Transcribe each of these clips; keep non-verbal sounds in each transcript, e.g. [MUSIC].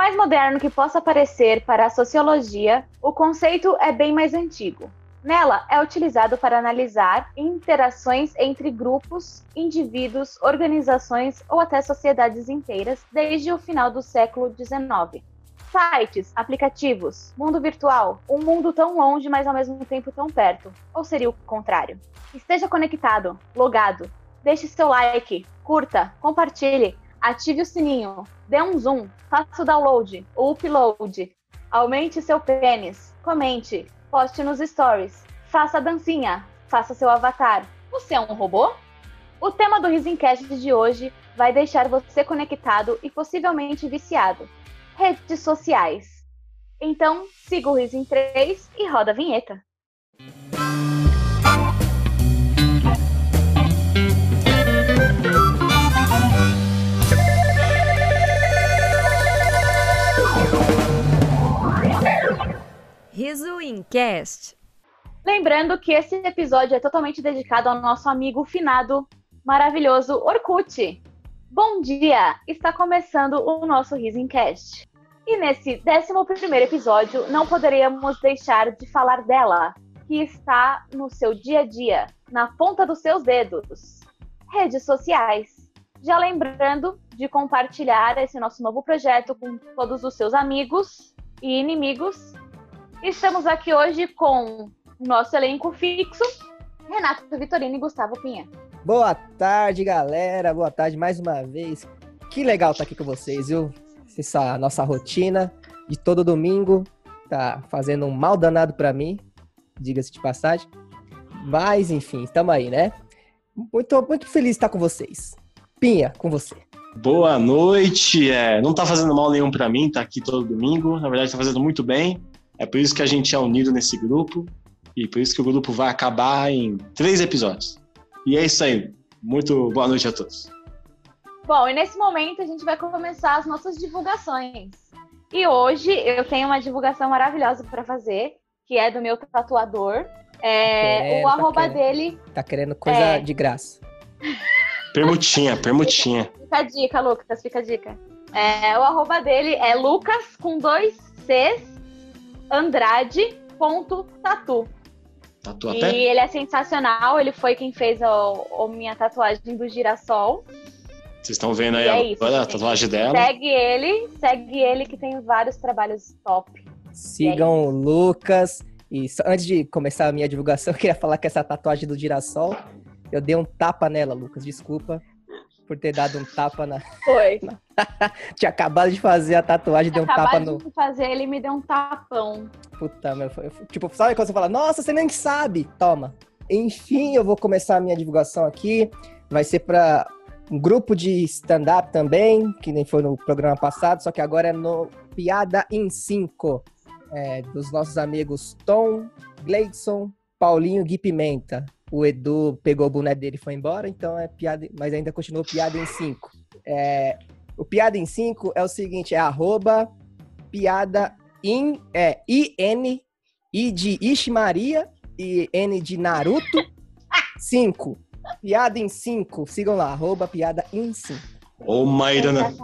mais moderno que possa parecer para a sociologia, o conceito é bem mais antigo. Nela, é utilizado para analisar interações entre grupos, indivíduos, organizações ou até sociedades inteiras desde o final do século XIX. Sites, aplicativos, mundo virtual, um mundo tão longe, mas ao mesmo tempo tão perto. Ou seria o contrário? Esteja conectado, logado. Deixe seu like, curta, compartilhe, ative o sininho, dê um zoom, faça o download, o upload, aumente seu pênis, comente, poste nos stories, faça a dancinha, faça seu avatar. Você é um robô? O tema do Risencast de hoje vai deixar você conectado e possivelmente viciado. Redes sociais. Então, siga o Riso 3 e roda a vinheta. Riso Incast. Lembrando que esse episódio é totalmente dedicado ao nosso amigo finado, maravilhoso Orkut. Bom dia! Está começando o nosso Risencast. E nesse 11 episódio, não poderíamos deixar de falar dela, que está no seu dia a dia, na ponta dos seus dedos. Redes sociais. Já lembrando de compartilhar esse nosso novo projeto com todos os seus amigos e inimigos Estamos aqui hoje com o nosso elenco fixo, Renato Vitorino e Gustavo Pinha. Boa tarde, galera. Boa tarde mais uma vez. Que legal estar aqui com vocês, viu? Essa nossa rotina de todo domingo tá fazendo um mal danado para mim, diga-se de passagem. Mas, enfim, estamos aí, né? Muito, muito feliz de estar com vocês. Pinha, com você. Boa noite. É, não tá fazendo mal nenhum para mim, tá aqui todo domingo. Na verdade, tá fazendo muito bem. É por isso que a gente é unido nesse grupo e por isso que o grupo vai acabar em três episódios. E é isso aí. Muito boa noite a todos. Bom, e nesse momento a gente vai começar as nossas divulgações. E hoje eu tenho uma divulgação maravilhosa para fazer, que é do meu tatuador. É, o tá arroba querendo, dele. Tá querendo coisa é... de graça. Permutinha, permutinha. Fica, [LAUGHS] fica a dica, Lucas, fica a dica. É, o arroba dele é Lucas com dois Cs Andrade.tatu. Tatu e ele é sensacional, ele foi quem fez a, a minha tatuagem do girassol. Vocês estão vendo aí é isso, a tatuagem dela. Segue ele, segue ele que tem vários trabalhos top. Sigam é o Lucas. E antes de começar a minha divulgação, [LAUGHS] eu queria falar que essa tatuagem do girassol, eu dei um tapa nela, Lucas, desculpa por ter dado um tapa na. [LAUGHS] Foi. [LAUGHS] Tinha acabado de fazer a tatuagem, deu um tapa no. de fazer, ele me deu um tapão. Puta, meu. Foi, tipo, sabe quando você fala, nossa, você nem sabe? Toma. Enfim, eu vou começar a minha divulgação aqui. Vai ser para um grupo de stand-up também, que nem foi no programa passado, só que agora é no Piada em 5. É, dos nossos amigos Tom, Gleidson, Paulinho Gui Pimenta o Edu pegou o boné dele e foi embora, então é piada, mas ainda continua piada em 5. É, o piada em 5 é o seguinte, é arroba piada in, é IN, I de Ishimaria e N de Naruto, 5. Piada em 5, sigam lá, arroba piada em 5. Ô, Mairana,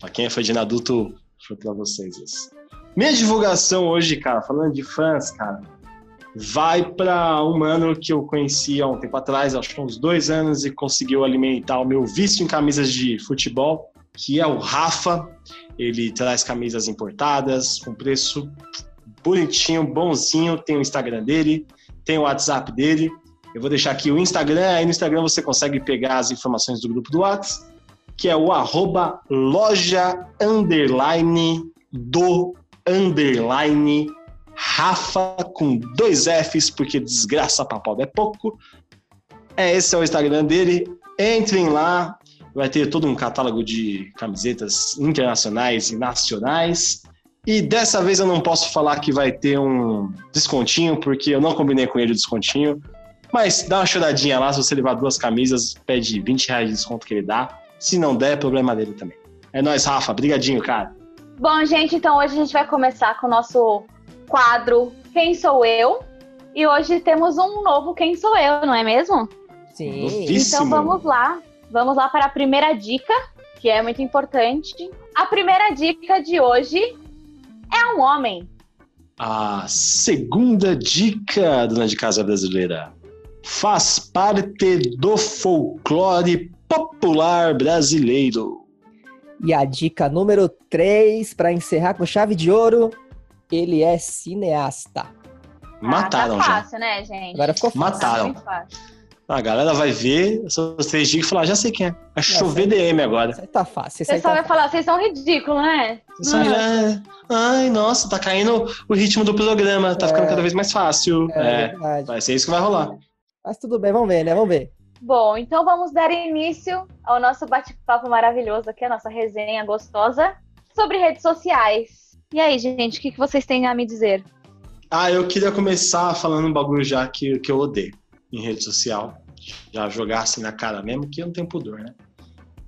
pra quem é fã de Naruto, foi pra vocês isso. Minha divulgação hoje, cara, falando de fãs, cara, vai para um mano que eu conheci há um tempo atrás, acho que uns dois anos, e conseguiu alimentar o meu vício em camisas de futebol, que é o Rafa. Ele traz camisas importadas com preço bonitinho, bonzinho. Tem o Instagram dele, tem o WhatsApp dele. Eu vou deixar aqui o Instagram, aí no Instagram você consegue pegar as informações do grupo do WhatsApp, que é o arroba loja underline do underline Rafa com dois Fs, porque desgraça pobre é pouco. É, esse é o Instagram dele. Entrem lá, vai ter todo um catálogo de camisetas internacionais e nacionais. E dessa vez eu não posso falar que vai ter um descontinho, porque eu não combinei com ele o descontinho. Mas dá uma choradinha lá, se você levar duas camisas, pede 20 reais de desconto que ele dá. Se não der, é problema dele também. É nóis, Rafa. Brigadinho, cara. Bom, gente, então hoje a gente vai começar com o nosso quadro Quem Sou Eu? E hoje temos um novo Quem Sou Eu, não é mesmo? Sim. Então vamos lá. Vamos lá para a primeira dica, que é muito importante. A primeira dica de hoje é um homem. A segunda dica, dona de casa brasileira, faz parte do folclore popular brasileiro. E a dica número 3, para encerrar com chave de ouro, ele é cineasta. Mataram ah, tá já. fácil, né, gente? Agora ficou fácil. Mataram. Tá muito fácil. A galera vai ver essas três dicas e falar, já sei quem é. Vai chover sim. DM agora. Isso aí tá fácil. O pessoal tá vai falar, vocês são ridículos, né? Já é- Ai, nossa, tá caindo o ritmo do programa, tá É. ficando cada vez mais fácil. É, É, verdade. vai ser isso que vai rolar. Mas tudo bem, vamos ver, né? Vamos ver. Bom, então vamos dar início ao nosso bate-papo maravilhoso aqui, a nossa resenha gostosa sobre redes sociais. E aí, gente, o que que vocês têm a me dizer? Ah, eu queria começar falando um bagulho já que, que eu odeio em rede social. Já jogar assim na cara mesmo, que eu não tenho pudor, né?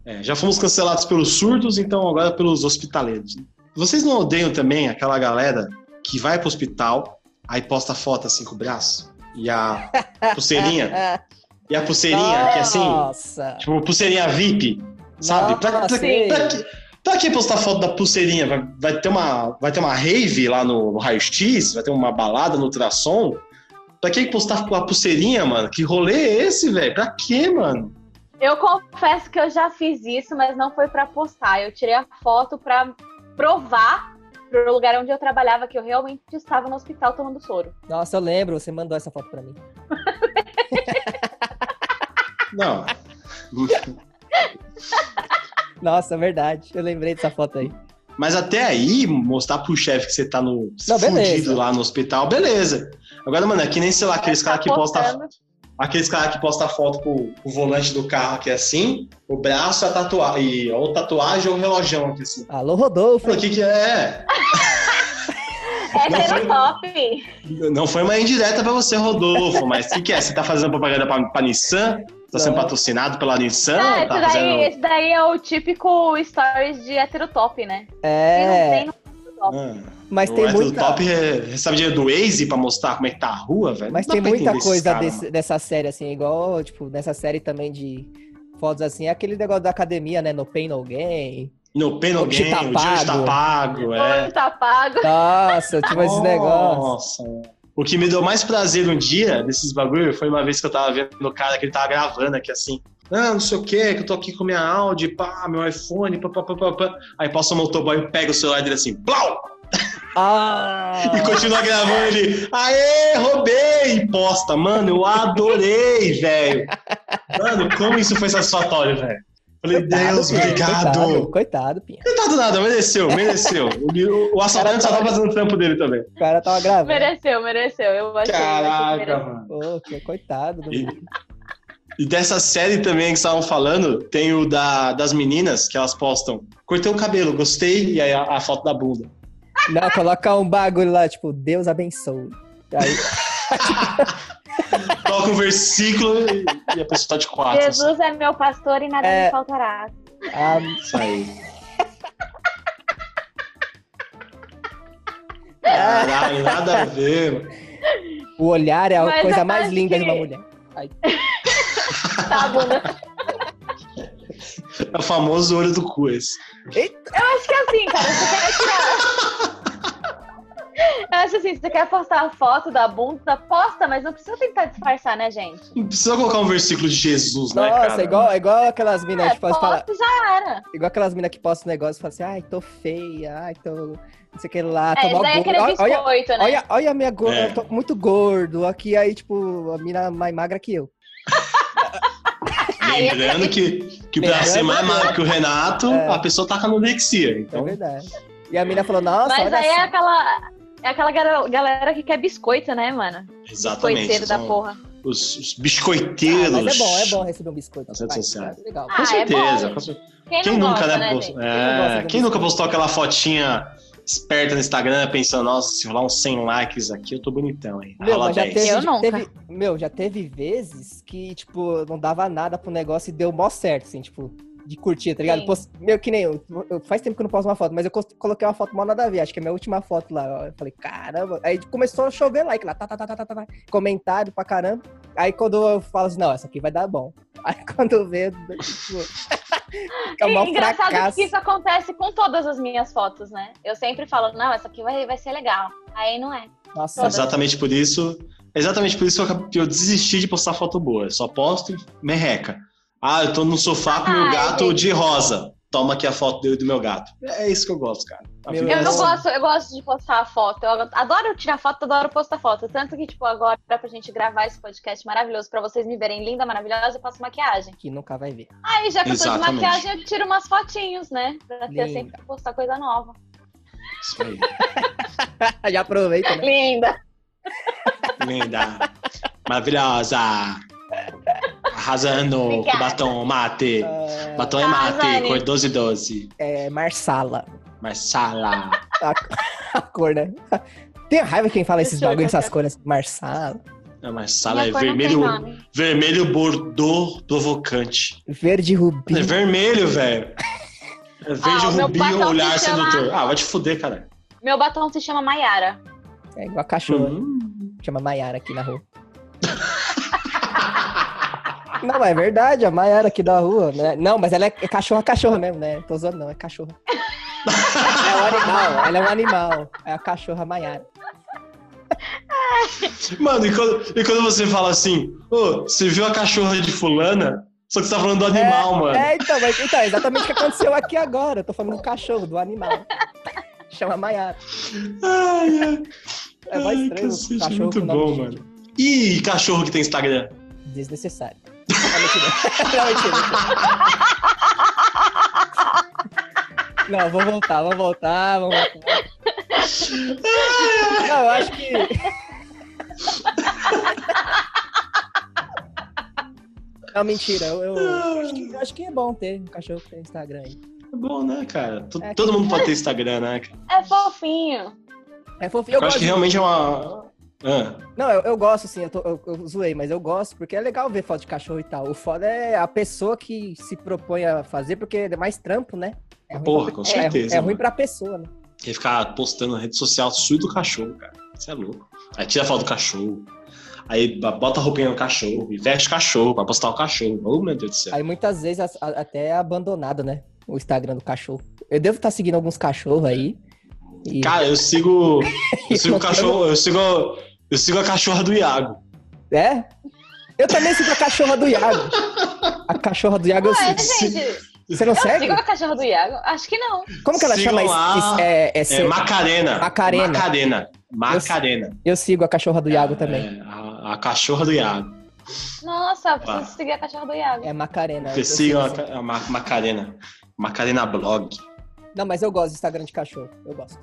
É, já fomos cancelados pelos surdos, então agora pelos hospitaleiros. né? Vocês não odeiam também aquela galera que vai pro hospital, aí posta foto assim com o braço? E a [LAUGHS] pulseirinha? e a pulseirinha, que é assim, Nossa. tipo, pulseirinha VIP, sabe? Pra, pra, Nossa, sei. pra, pra que postar foto da pulseirinha? Vai, vai ter uma, vai ter uma rave lá no, no raio-x? Vai ter uma balada no ultrassom? Pra que postar a pulseirinha, mano? Que rolê é esse, velho? Pra quê, mano? Eu confesso que eu já fiz isso, mas não foi pra postar. Eu tirei a foto pra provar pro lugar onde eu trabalhava que eu realmente estava no hospital tomando soro. Nossa, eu lembro, você mandou essa foto pra mim. Não. Nossa, é verdade. Eu lembrei dessa foto aí. Mas até aí, mostrar pro chefe que você tá no Não, fudido lá no hospital, beleza. Agora, mano, é que nem, sei lá, aqueles Tá caras que postam postando. aqueles caras que postam foto com o volante do carro é assim, o braço é tatuagem, ou tatuagem ou um relojão aqui assim. Alô, Rodolfo. O que que é? [LAUGHS] É Não foi- top. Não foi uma indireta pra você, Rodolfo, mas o que, que é? Você tá fazendo propaganda pra, pra Nissan? Tá sendo patrocinado pela Nissan? Ah, tá esse, daí, fazendo... esse daí é o típico stories de heterotop, né? Não É, tem no heterotop. Ah, mas o tem hétero muita, top é- recebe dinheiro do Waze pra mostrar como é que tá a rua, velho. mas tem muita coisa caras, desse- dessa série, assim, igual, tipo, nessa série também de fotos assim, é aquele negócio da academia, né? No Pain No Gain. No Pen No Game, tá o dia hoje tá pago. pago, é. Tá pago. Nossa, tipo, esses negócios. Nossa. O que me deu mais prazer um dia desses bagulho foi uma vez que eu tava vendo o cara que ele tava gravando aqui assim. Ah, não sei o que, que eu tô aqui com minha Audi, pá, meu iPhone, pá, pá, pá, pá, pá. Aí passa o motoboy, pega o celular dele assim, blau! Ah! [LAUGHS] E continua gravando ele, aê, roubei! Posta. Mano, eu adorei, velho. Mano, como isso foi satisfatório, velho. Falei, Deus, Pinha, obrigado. Coitado, coitado, Pinha. Coitado nada, mereceu, mereceu. [LAUGHS] O, o assaltante só tá fazendo o trampo dele também. O cara tava gravando. Mereceu, mereceu. Eu achei, que Caraca, mereceu. mano. Pô, que coitado do E, e dessa série também que estavam falando, tem o da, das meninas que elas postam. Cortei o cabelo, gostei, e aí a, a foto da bunda. Não, coloca um bagulho lá, tipo, Deus abençoe. Aí, [LAUGHS] [LAUGHS] Coloca um versículo e, e a pessoa tá de quatro. assim. Jesus é meu pastor e nada É. me faltará. a, Isso aí. Ah. Caralho, nada a ver. mano. o olhar é a Mas coisa eu mais linda de que- uma mulher. [LAUGHS] Tá, a bunda. É o famoso olho do cu esse. Acho que é assim, cara. Você quer tirar. [LAUGHS] Eu acho assim, se você quer postar a foto da bunda, posta, mas não precisa tentar disfarçar, né, gente? Não precisa colocar um versículo de Jesus, né, Nossa, cara? igual, igual aquelas minas É, que falar. posta já era. Igual aquelas minas que postam negócio e falam assim, ai, tô feia, ai, tô. Não sei o que lá, tô É, daí é gordo. Olha, olha, biscoito, né? olha, olha a minha gorda, É. eu tô muito gordo. Aqui aí, tipo, a mina mais magra que eu. É [LAUGHS] Lembrando que, que pra ser mais que- magro que o Renato, É. a pessoa tá com anorexia. É Então, verdade. E a mina falou, nossa, Mas olha aí é aquela. É aquela galera que quer biscoito, né, mano? exatamente. Biscoiteiro da porra. Os, os Ah, biscoiteiros. mas é bom, é bom receber um biscoito. Nas redes sociais. é Legal. Ah, Com é certeza. bom. com certeza. Quem, Quem nunca, gosta, né? né, post-? Quem É, do quem nunca postou aquela fotinha esperta no Instagram pensando, nossa, se rolar uns 100 likes aqui, eu tô bonitão, hein? Meu, Rola já 10. teve, Eu nunca. teve- Meu, já teve vezes que, tipo, não dava nada pro negócio e deu mó certo, assim, tipo, de curtir, tá ligado? Post- Meu, que nem eu, eu- Faz tempo que eu não posto uma foto, mas eu coloquei uma foto mal nada a ver. Acho que é a minha última foto lá. Eu falei, caramba. Aí começou a chover like lá, tá, tá, tá, tá, tá, tá, tá, comentário pra caramba. aí quando eu falo assim, não, essa aqui vai dar bom. [LAUGHS] Aí quando eu vejo, tipo, [LAUGHS] fica E mal engraçado fracasso. que isso acontece com todas as minhas fotos, né? Eu sempre falo, não, essa aqui vai, vai ser legal. Aí não é. Nossa, Todas. Exatamente por isso. Exatamente por isso que eu- que eu desisti de postar foto boa. Eu Só posto merreca. Ah, eu tô no sofá com meu Ai, gato de rosa. Toma aqui a foto do, do meu gato. É isso que eu gosto, cara. A Eu é não assim. gosto, eu gosto de postar foto. Eu adoro tirar foto, adoro postar foto. Tanto que, tipo, agora, pra gente gravar esse podcast maravilhoso, pra vocês me verem linda, maravilhosa, eu passo maquiagem. que nunca vai ver. Aí, já que eu tô de Exatamente. maquiagem, eu tiro umas fotinhos, né? Pra ter Linda. sempre que postar coisa nova. Isso aí. [LAUGHS] Já aproveita, né? Linda! Linda. Maravilhosa. Arrasando com Obrigada. batom mate. Ah, Batom é mate, Arrasane. cor 12 12. é Marsala. Marsala. A, a cor, né? Tem raiva quem fala esses Deixa eu bagulho, ver essas cores. assim, Marsala. A Marsala é não vermelho, vermelho bordô provocante. Verde rubi. É vermelho, velho. É verde Ah, o meu rubi, olhar se chama- sedutor. Ah, vai te fuder, cara. Meu batom se chama Maiara. É igual a cachorra. Hum. Chama Maiara aqui na rua. Não, é verdade, a Maiara aqui da rua, né? Não, mas ela é, é cachorra, cachorra mesmo, né? Tô zoando, não, é cachorra. É um animal, ela é um animal. É a cachorra Maiara. Mano, e quando, e quando você fala assim, ô, você viu a cachorra de fulana? Só que você tá falando do animal, mano. É, então, mas, então, é exatamente o que aconteceu aqui agora. Eu tô falando do cachorro, do animal. Chama Maiara. Ai, ai. É mais Ai, estranho cacete, cachorro muito bom, mano. E cachorro que tem Instagram? Desnecessário. Não, mentira. [LAUGHS] Não, mentira. Não, vamos voltar, vamos voltar, vamos voltar. Não, eu acho que. Não, mentira. Eu, eu acho, que, eu acho que é bom ter um cachorro que tem Instagram aí. É bom, né, cara? T- É, Todo mundo pode ter Instagram, né? cara? É fofinho. É fofinho. Eu, Eu, acho que realmente é uma. Ah, Não, eu, eu gosto, sim. Eu, tô- eu- eu zoei, mas eu gosto porque é legal ver foto de cachorro e tal. O foda é a pessoa que se propõe a fazer, porque é mais trampo, né? É ruim Porra, pra- com é- certeza, É, ruim mano. pra pessoa, né? quer ficar postando na rede social sujo do cachorro, cara. Você é louco. Aí tira a foto do cachorro. Aí bota a roupinha no cachorro e veste o cachorro pra postar o cachorro. Oh, meu Deus do céu. Aí muitas vezes as- a- até é abandonado, né? O Instagram do cachorro. Eu devo estar seguindo alguns cachorros aí. E... Cara, eu sigo. Eu [LAUGHS] sigo cachorro. Eu sigo. Eu sigo a cachorra do Iago. É? Eu também sigo a cachorra do Iago. A cachorra do Iago eu Ué, sigo. gente, Você não eu segue? sigo a cachorra do Iago? Acho que não. Como que ela Sigam chama? lá. isso? É, é, É Macarena. Macarena. Macarena. Macarena. Eu sigo a cachorra do Iago também. É, a, a cachorra do Iago. Nossa, eu preciso Ah. seguir a cachorra do Iago. É Macarena. eu Vocês sigo sigam a, assim. a Ma- Macarena. Macarena Blog. Não, mas eu gosto do Instagram de cachorro. Eu gosto.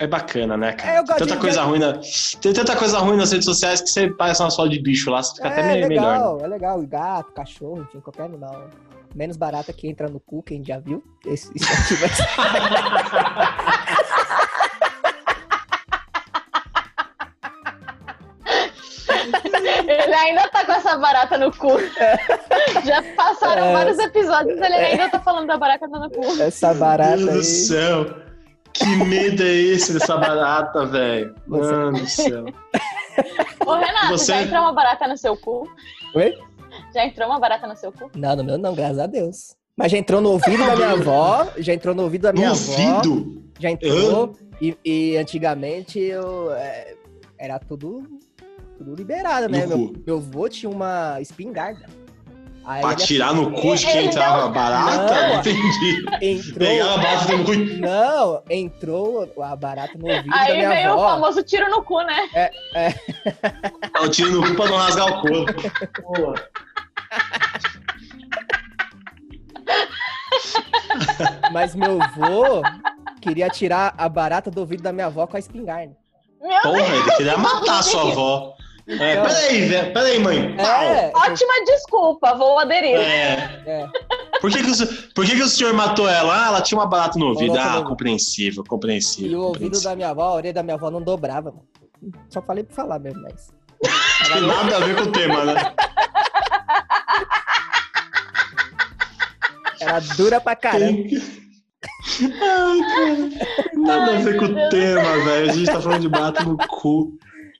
É bacana, né, cara? É, eu gosto Tem tanta de- coisa ruim na... Tem tanta coisa ruim nas redes sociais que você parece uma foto de bicho lá, você fica até é meio melhor. né? legal, é legal. Gato, cachorro, enfim, qualquer animal. Menos barata que entra no cu, quem já viu. Esse, isso aqui vai ser- Ele ainda tá com essa barata no cu. [LAUGHS] Já passaram É. vários episódios, ele ainda tá falando da barata no cu. essa barata Meu Deus do aí. céu. Que medo é esse dessa barata, velho? Mano do céu. Ô, Renato, Você- já entrou uma barata no seu cu? Oi? Já entrou uma barata no seu cu? Não, no meu não, graças a Deus. Mas já entrou no ouvido da minha avó, já entrou no ouvido da minha No avó. ouvido? Já entrou. E, e antigamente eu é, era tudo, tudo liberado, né? No Meu, cu. meu avô tinha uma espingarda. Aí Pra tirar no cu de quem não- barata? Não. Entendi. entrou. Pegava a barata no cu. Não, entrou a barata no ouvido da Aí minha veio o avó. famoso tiro no cu, né? Eu tiro no cu pra não rasgar o corpo. Pô. Mas meu avô queria tirar a barata do ouvido da minha avó com a espingarda. Meu Porra, ele queria matar a sua avó. É, Então- peraí, velho. Peraí, mãe. Pau. É, Ótima desculpa, vou aderir. É. é. Por que, que, o, senhor- por que, que o senhor matou ela? Ah, ela tinha uma barata no ouvido. Barata Ah, compreensível, compreensível. E o ouvido da minha avó, a orelha da minha avó não dobrava, mano. Só falei pra falar mesmo, mas. Tem nada a ver com o tema, né? Era dura pra caramba. Ai, cara. Nada a ver com o tema, velho. A gente tá falando de barata no cu.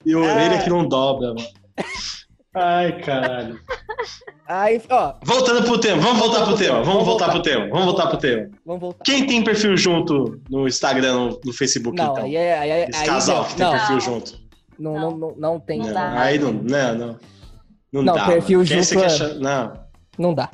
E orelha É. que não dobra, mano. Ai, caralho. Aí, ó, Voltando pro tema, vamos voltar pro tema, vamos voltar pro tema, vamos voltar pro tema. vamos voltar. Quem tem perfil junto no Instagram, no, no Facebook, Não, então? aí é. Aí, é- Esse aí casal não, que tem não, perfil junto. não, não, não, não tem. Não Não, dá. Aí não, não, não. Não, Não, dá. perfil junto você quer é- achar- Não, Não dá.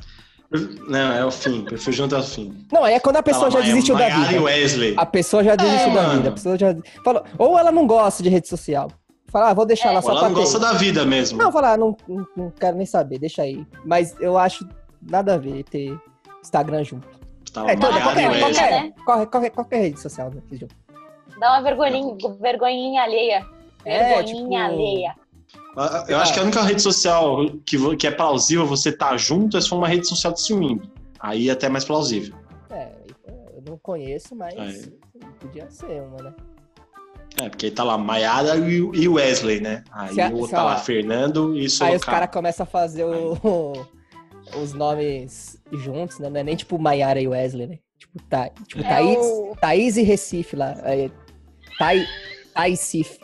não, é o fim. Perfil junto é o fim. Não, aí é quando a pessoa Tá já desistiu da Maiara e vida. Wesley. A pessoa já desistiu da mano. vida. A pessoa já. Falou, ou ela não gosta de rede social. Fala, ah, vou deixar lá Ou só ela pra não ter. gosta da vida mesmo. Não, falar, não, não, não quero nem saber, deixa aí. Mas eu acho nada a ver ter Instagram junto. Tá lá, É, então, e qualquer, Wesley. qualquer, né? qualquer, qualquer, qualquer rede social né, junto. Dá uma vergonhinha, vergonhinha alheia. É, Vergonhinha tipo- alheia. Ah, Eu acho que a única rede social que, que é plausível você estar junto é se for uma rede social de ciúme. Aí é até mais plausível. É, eu não conheço, mas Aí. podia ser uma, né? É, porque aí tá lá Maiara e Wesley, né? Aí Se o outro se tá lá Fernando e Aí os Sorocaba. caras começam a fazer o- os nomes juntos, né? Não é nem tipo Maiara e Wesley, né? Tipo, tá, tipo É Thaís, o- Thaís e Recife lá. Aí, Thaí, Thaísif.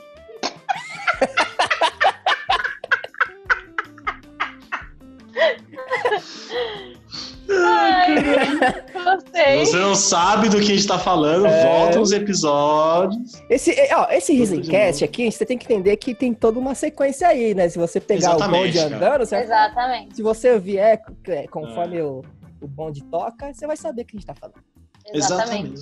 Ai, [LAUGHS] gostei. Você não sabe do que a gente tá falando, É. volta os episódios. Esse, é, ó, esse Risencast aqui, você tem que entender que tem toda uma sequência aí, né? Se você pegar o Exatamente, bonde cara. andando, você vai- Exatamente. se você vier é, conforme É. o, o bonde toca, você vai saber o que a gente tá falando. Exatamente.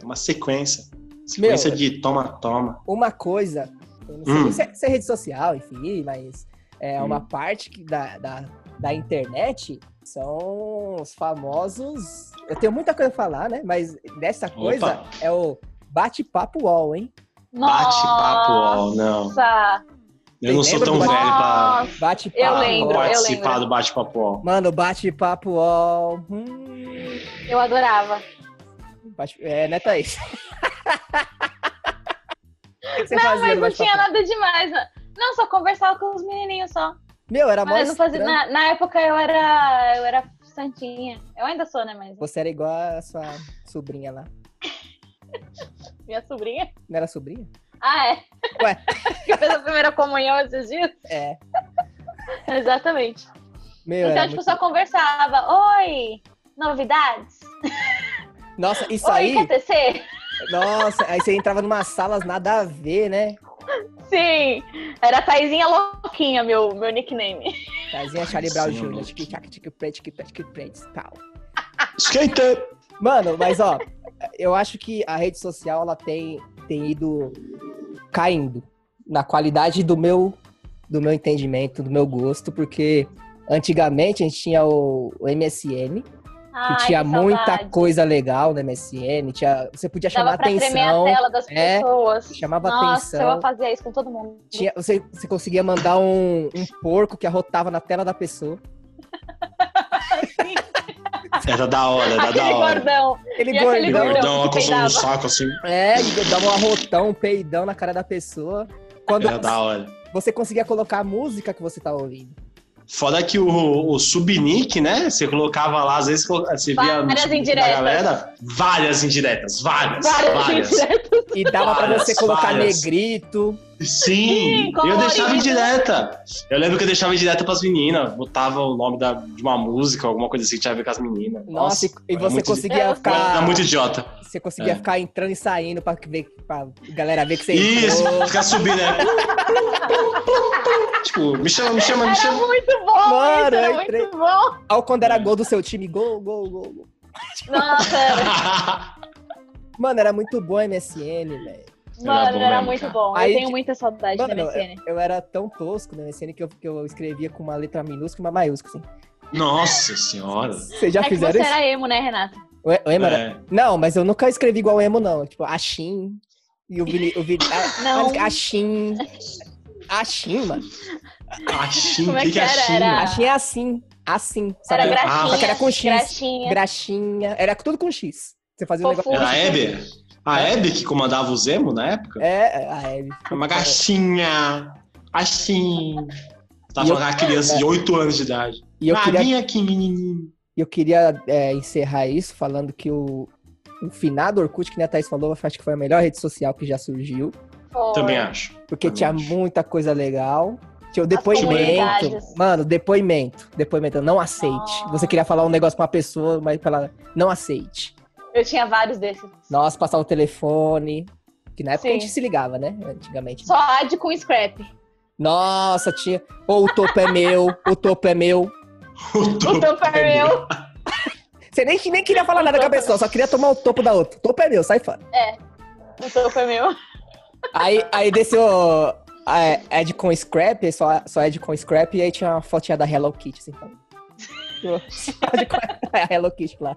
É uma sequência. Sequência Meu, de toma, toma. Uma coisa, eu não sei Hum. nem se, é, se é rede social, enfim, mas é Hum. uma parte que da, da, da internet são os famosos. Eu tenho muita coisa a falar, né? Mas dessa coisa Opa. é o bate-papo wall, hein? Bate-papo, ó, não. Nossa, Eu não sou tão velho pra Nossa. Bate-papo. Eu lembro, wall. eu participar lembro. do bate-papo. ó. Mano, bate-papo wall. Hum, eu adorava. bate... É, né, Thaís? [LAUGHS] Que que Não, mas não tinha nada demais. né? Não, só conversava com os menininhos só. Meu, era mó fazia, estranho. na, na época eu era, eu era santinha. Eu ainda sou, né? Mas Você era igual a sua sobrinha lá. [LAUGHS] minha sobrinha. Não era sobrinha? Ah, é? Ué. [LAUGHS] que fez a primeira comunhão esses dias? É. [LAUGHS] Exatamente. Meu, então, tipo, muito- só conversava. Oi, novidades? Nossa, isso Oi, aí. quer tecer? Nossa, aí você entrava numa salas nada a ver, né? Sim, era Taizinha Louquinha, meu, meu nickname. Casinha Charlie Brown Jr. mano. Tique, tac, tique, pre, tique, pre, tique, pre, tal. Skater! Mano, mas ó, eu acho que a rede social ela tem, tem ido caindo na qualidade do meu, do meu entendimento, do meu gosto, porque antigamente a gente tinha o, o MSN, que Ai, tinha que muita coisa legal no MSN, tinha, você podia Dava chamar tremer a atenção, tela das é, pessoas. chamava Nossa, atenção. eu fazia isso com todo mundo. Tinha, você, você conseguia mandar um, um porco que arrotava na tela da pessoa. [LAUGHS] Era da hora, era Aquele da hora. gordão. Ele E aquele gordão. gordão. Gordão, que no peidava. saco assim. É, e dava um arrotão, um peidão na cara da pessoa. Quando Era da hora. você conseguia colocar a música que você tava ouvindo. Fora que o, o subnick, né? Você colocava lá, às vezes você via no Várias indiretas. galera, várias indiretas, várias, Várias, várias. indiretas. E dava pra Várias, você colocar várias. negrito. Sim, Sim, eu colorido. deixava indireta. Eu lembro que eu deixava indireta pras meninas, botava o nome da, de uma música, alguma coisa assim que tinha a ver com as meninas. Nossa, e- e era você conseguia ficar. Era muito idiota. Você conseguia É. ficar entrando e saindo pra, ver, pra galera ver que você Isso, entrou. ficar subindo, né? tipo, me chama, me chama, me Era chama. muito bom, Mano, isso era eu entrei- muito bom. Ou quando era gol do seu time, gol, gol, gol, gol. Nossa, era, [LAUGHS] Mano, era muito bom MSN, velho. Mano, bom era mesmo, muito bom. Aí, eu tenho muita saudade da Mano, MSN. eu, eu era tão tosco no MSN que eu, que eu escrevia com uma letra minúscula e uma maiúscula, assim. Nossa senhora. Vocês já é que fizeram você isso? era emo, né, Renato? O, o emo era- É. Não, mas eu nunca escrevi igual emo, não. Tipo, Axim. E o Vini. O Vini a- [LAUGHS] Não. Axim. Axim, mano. Achim, Como o é que, que que é era? Achim? Era- Axim é assim. Assim. Só Era que, graxinha. só que era com X. Graxinha. Graxinha. Era tudo com X. Você fazia um Fofura. negócio. Era Hebe? A Hebe que comandava o Zemo na época? É, a Eve. Uma gatinha. Assim. Tá E eu- uma criança de 8 anos de idade. E eu ah, queria, vem aqui, menininho. eu queria é, encerrar isso falando que o, o finado Orkut, que nem a Thaís falou, acho que foi a melhor rede social que já surgiu. Foi. Também acho. Porque Também tinha acho. muita coisa legal. Tinha o depoimento. Mano, depoimento. Depoimento. Não aceite. Nossa. Você queria falar um negócio pra uma pessoa, mas ela não aceite. Eu tinha vários desses. Nossa, passar o telefone. Que na época a Sim. gente se ligava, né? Antigamente. Só ad com scrap. Nossa, tinha. Ou o topo é meu, o topo é meu. O topo é meu. [LAUGHS] Você nem, nem queria falar nada com a pessoa, só queria tomar o topo da outra. O topo é meu, sai fora. O topo é meu. Aí, aí desceu é, Ed com scrap, só, só Ed com scrap, e aí tinha uma fotinha da Hello Kitty, assim, então. A [LAUGHS] Hello Kitty lá.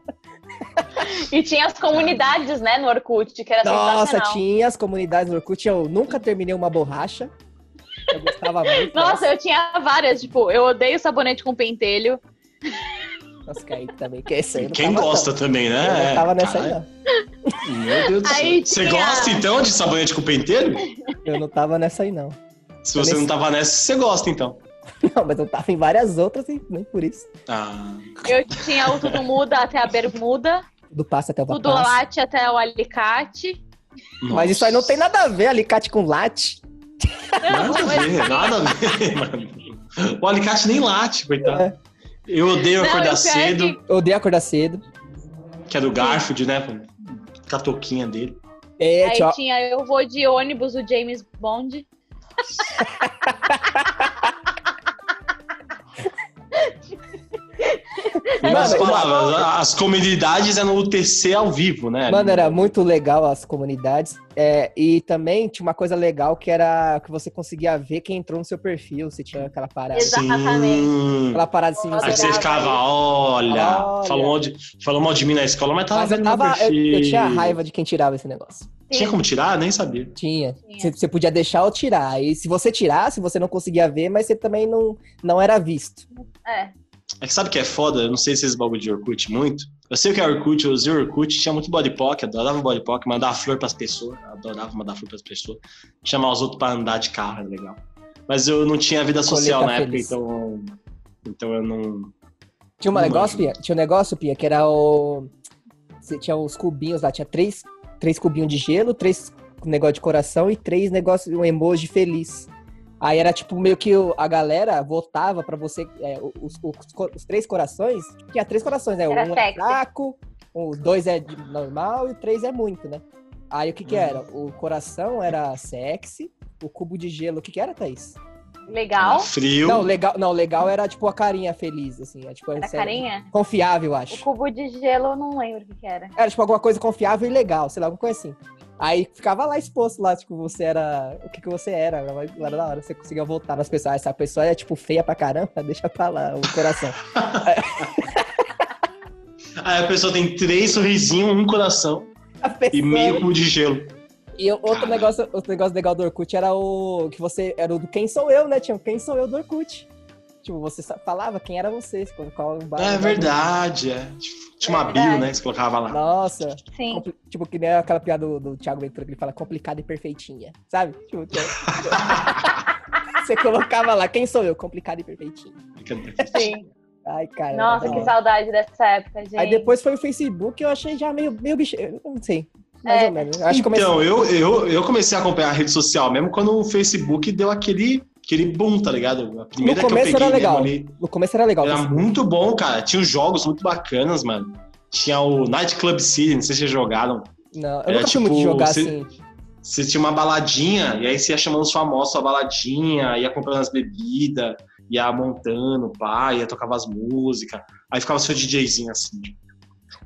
E tinha as comunidades, né, no Orkut, que era Nossa, tinha as comunidades no Orkut, eu nunca terminei uma borracha. Eu gostava muito. [LAUGHS] Nossa, dessa. eu tinha várias, tipo, eu odeio sabonete com pentelho. Nossa, Kaique também, que esse aí Quem tava, gosta também, Não. né? Eu não tava nessa Caralho. aí, não. Meu Deus do céu. Aí Você tinha- gosta então de sabonete com pentelho? Eu não tava nessa aí, não. Se você não tava nessa, você gosta então. [LAUGHS] Não, mas eu tava em várias outras e nem por isso. Ah, Eu tinha o tudo muda até a bermuda, Tudo passa até o tudo papasso. latte até o alicate. Mas isso aí não tem nada a ver, alicate com latte. Não, Nada a ver, nada a ver, mano. O alicate nem late, coitado. É. Eu odeio Não, acordar é cedo, que- Eu odeio acordar cedo. que é do Garfield, né? Com a touquinha dele. É, Aí tchau. tinha eu vou de ônibus, o James Bond. [LAUGHS] Mano, palavras, as comunidades é no UTC ao vivo, né? Mano, era muito legal as comunidades. É, e também tinha uma coisa legal que era que você conseguia ver quem entrou no seu perfil, se tinha aquela parada. Exato. Sim. Exatamente. Aquela parada assim, Nossa, Aí você você ficava, olha, Olha. Falou, mal de, falou mal de mim na escola, mas tava Mas eu, tava, eu, perfil. eu tinha raiva de quem tirava esse negócio. Tinha como tirar? Nem sabia. Tinha. Tinha. Você, você podia deixar ou tirar. E se você tirasse, você não conseguia ver, mas você também não, não era visto. É. É que sabe o que é foda? Eu não sei se esses bagulho de Orkut muito. Eu sei o que é Orkut, eu usei Orkut, tinha muito body pock, adorava body pock, mandar flor pras pessoas, adorava mandar flor pras pessoas, chamar os outros pra andar de carro, era legal. Mas eu não tinha vida social Colheita na época, feliz. então. Então eu não. Tinha um Não negócio, manjo. Pia? Tinha um negócio, Pia, que era o. Você tinha os cubinhos lá, tinha três, três cubinhos de gelo, três negócio de coração e três negócios, um emoji feliz. Aí era tipo meio que a galera votava pra você. é, os, os- os três corações. Tinha três corações, né? Era um é sexy. fraco, o dois é normal e o três é muito, né? Aí o que que Uhum. era? O coração era sexy, o cubo de gelo, o que que era, Thaís? Legal. Frio. Não, legal, não, legal era tipo a carinha feliz, assim. É, tipo, Era sério, carinha? Confiável, eu O acho. cubo de gelo eu não lembro o que, que era. Era tipo alguma coisa confiável e legal, sei lá, alguma coisa assim. Aí ficava lá exposto lá, tipo, você era. O que que você era? Era da hora, você conseguia voltar nas pessoas. Essa pessoa é, tipo, feia pra caramba, [LAUGHS] deixa pra lá o coração. [LAUGHS] Aí a pessoa tem três sorrisinhos, um coração pessoa- e meio cubo de gelo. E outro negócio, outro negócio legal do Orkut era o. Que você. Era o do quem sou eu, né? Tinha o quem sou eu do Orkut. Tipo, você falava quem era você, colocava o bar- É verdade, é. Tinha uma É bio, né? Que você colocava lá. Nossa, Sim. compli- tipo, que nem aquela piada do, do Thiago Ventura que ele fala complicada e perfeitinha, sabe? Tipo, que- [LAUGHS] você colocava lá, quem sou eu? Complicada e perfeitinha. Sim. Ai, cara. Nossa, que saudade dessa época, gente. Aí depois foi o Facebook, eu achei já meio, meio bicho. Eu não sei. Mais É. ou menos. Eu acho que comecei. Então, eu, eu, eu comecei a acompanhar a rede social mesmo quando o Facebook deu aquele, aquele boom, tá ligado? A primeira No começo que eu peguei era legal. ali, No começo era legal. era mas- muito bom, cara. Tinha jogos muito bacanas, mano. Tinha o Night Club City, não sei se vocês jogaram. Não, eu Era nunca fui muito de tipo, jogar você- assim. Você tinha uma baladinha, e aí você ia chamando os famosos pra baladinha, ia comprando as bebidas, ia montando, pá, ia tocava as músicas. Aí ficava seu DJzinho assim.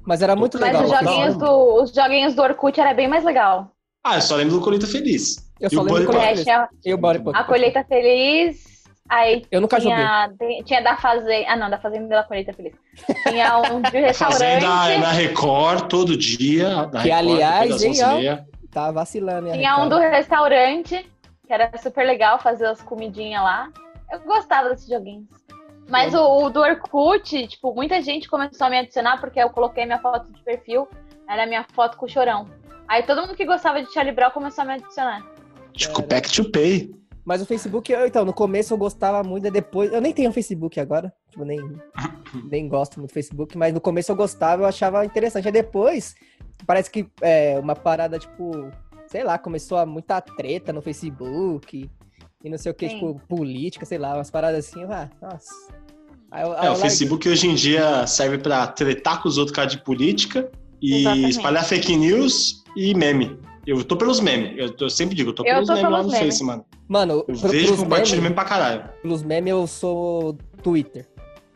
Mas era muito Mas legal. os eu joguinhos, do, os joguinhos do Orkut era bem mais legal. Ah, eu só lembro do Colheita Feliz. Eu E só lembro do Body É, Feliz. E o Body Pop. a colheita feliz, aí Eu nunca joguei. tinha, tem- tinha da fazenda. Ah, não, da fazenda da colheita feliz. Tinha um de [LAUGHS] Fazenda restaurante. na Record todo dia. Que, Record, aliás, hein, 11 ó. meia. Tá vacilando, Tinha um do restaurante, que era super legal fazer as comidinhas lá. Eu gostava desses joguinhos. Mas o, o do Orkut, tipo, muita gente começou a me adicionar porque eu coloquei minha foto de perfil, era a minha foto com o chorão. Aí todo mundo que gostava de Charlie Brown começou a me adicionar. Tipo, Back to Pay. Mas o Facebook, eu, então, no começo eu gostava muito, depois. Eu nem tenho Facebook agora. Tipo, nem, [COUGHS] nem gosto muito do Facebook, mas no começo eu gostava, eu achava interessante. Aí depois, parece que é uma parada, tipo, sei lá, começou a muita treta no Facebook. e não sei o que, Sim. tipo, política, sei lá, umas paradas assim, ah, nossa. Aí eu- aí É, o larguei. Facebook hoje em dia serve pra tretar com os outros caras de política e Exatamente. espalhar fake news e meme. Eu tô pelos memes. Eu, eu sempre digo, eu tô Eu pelos tô memes lá no memes. Face, mano. Mano, Eu pro- vejo pros compartilho memes, meme pra caralho. pelos memes eu sou Twitter.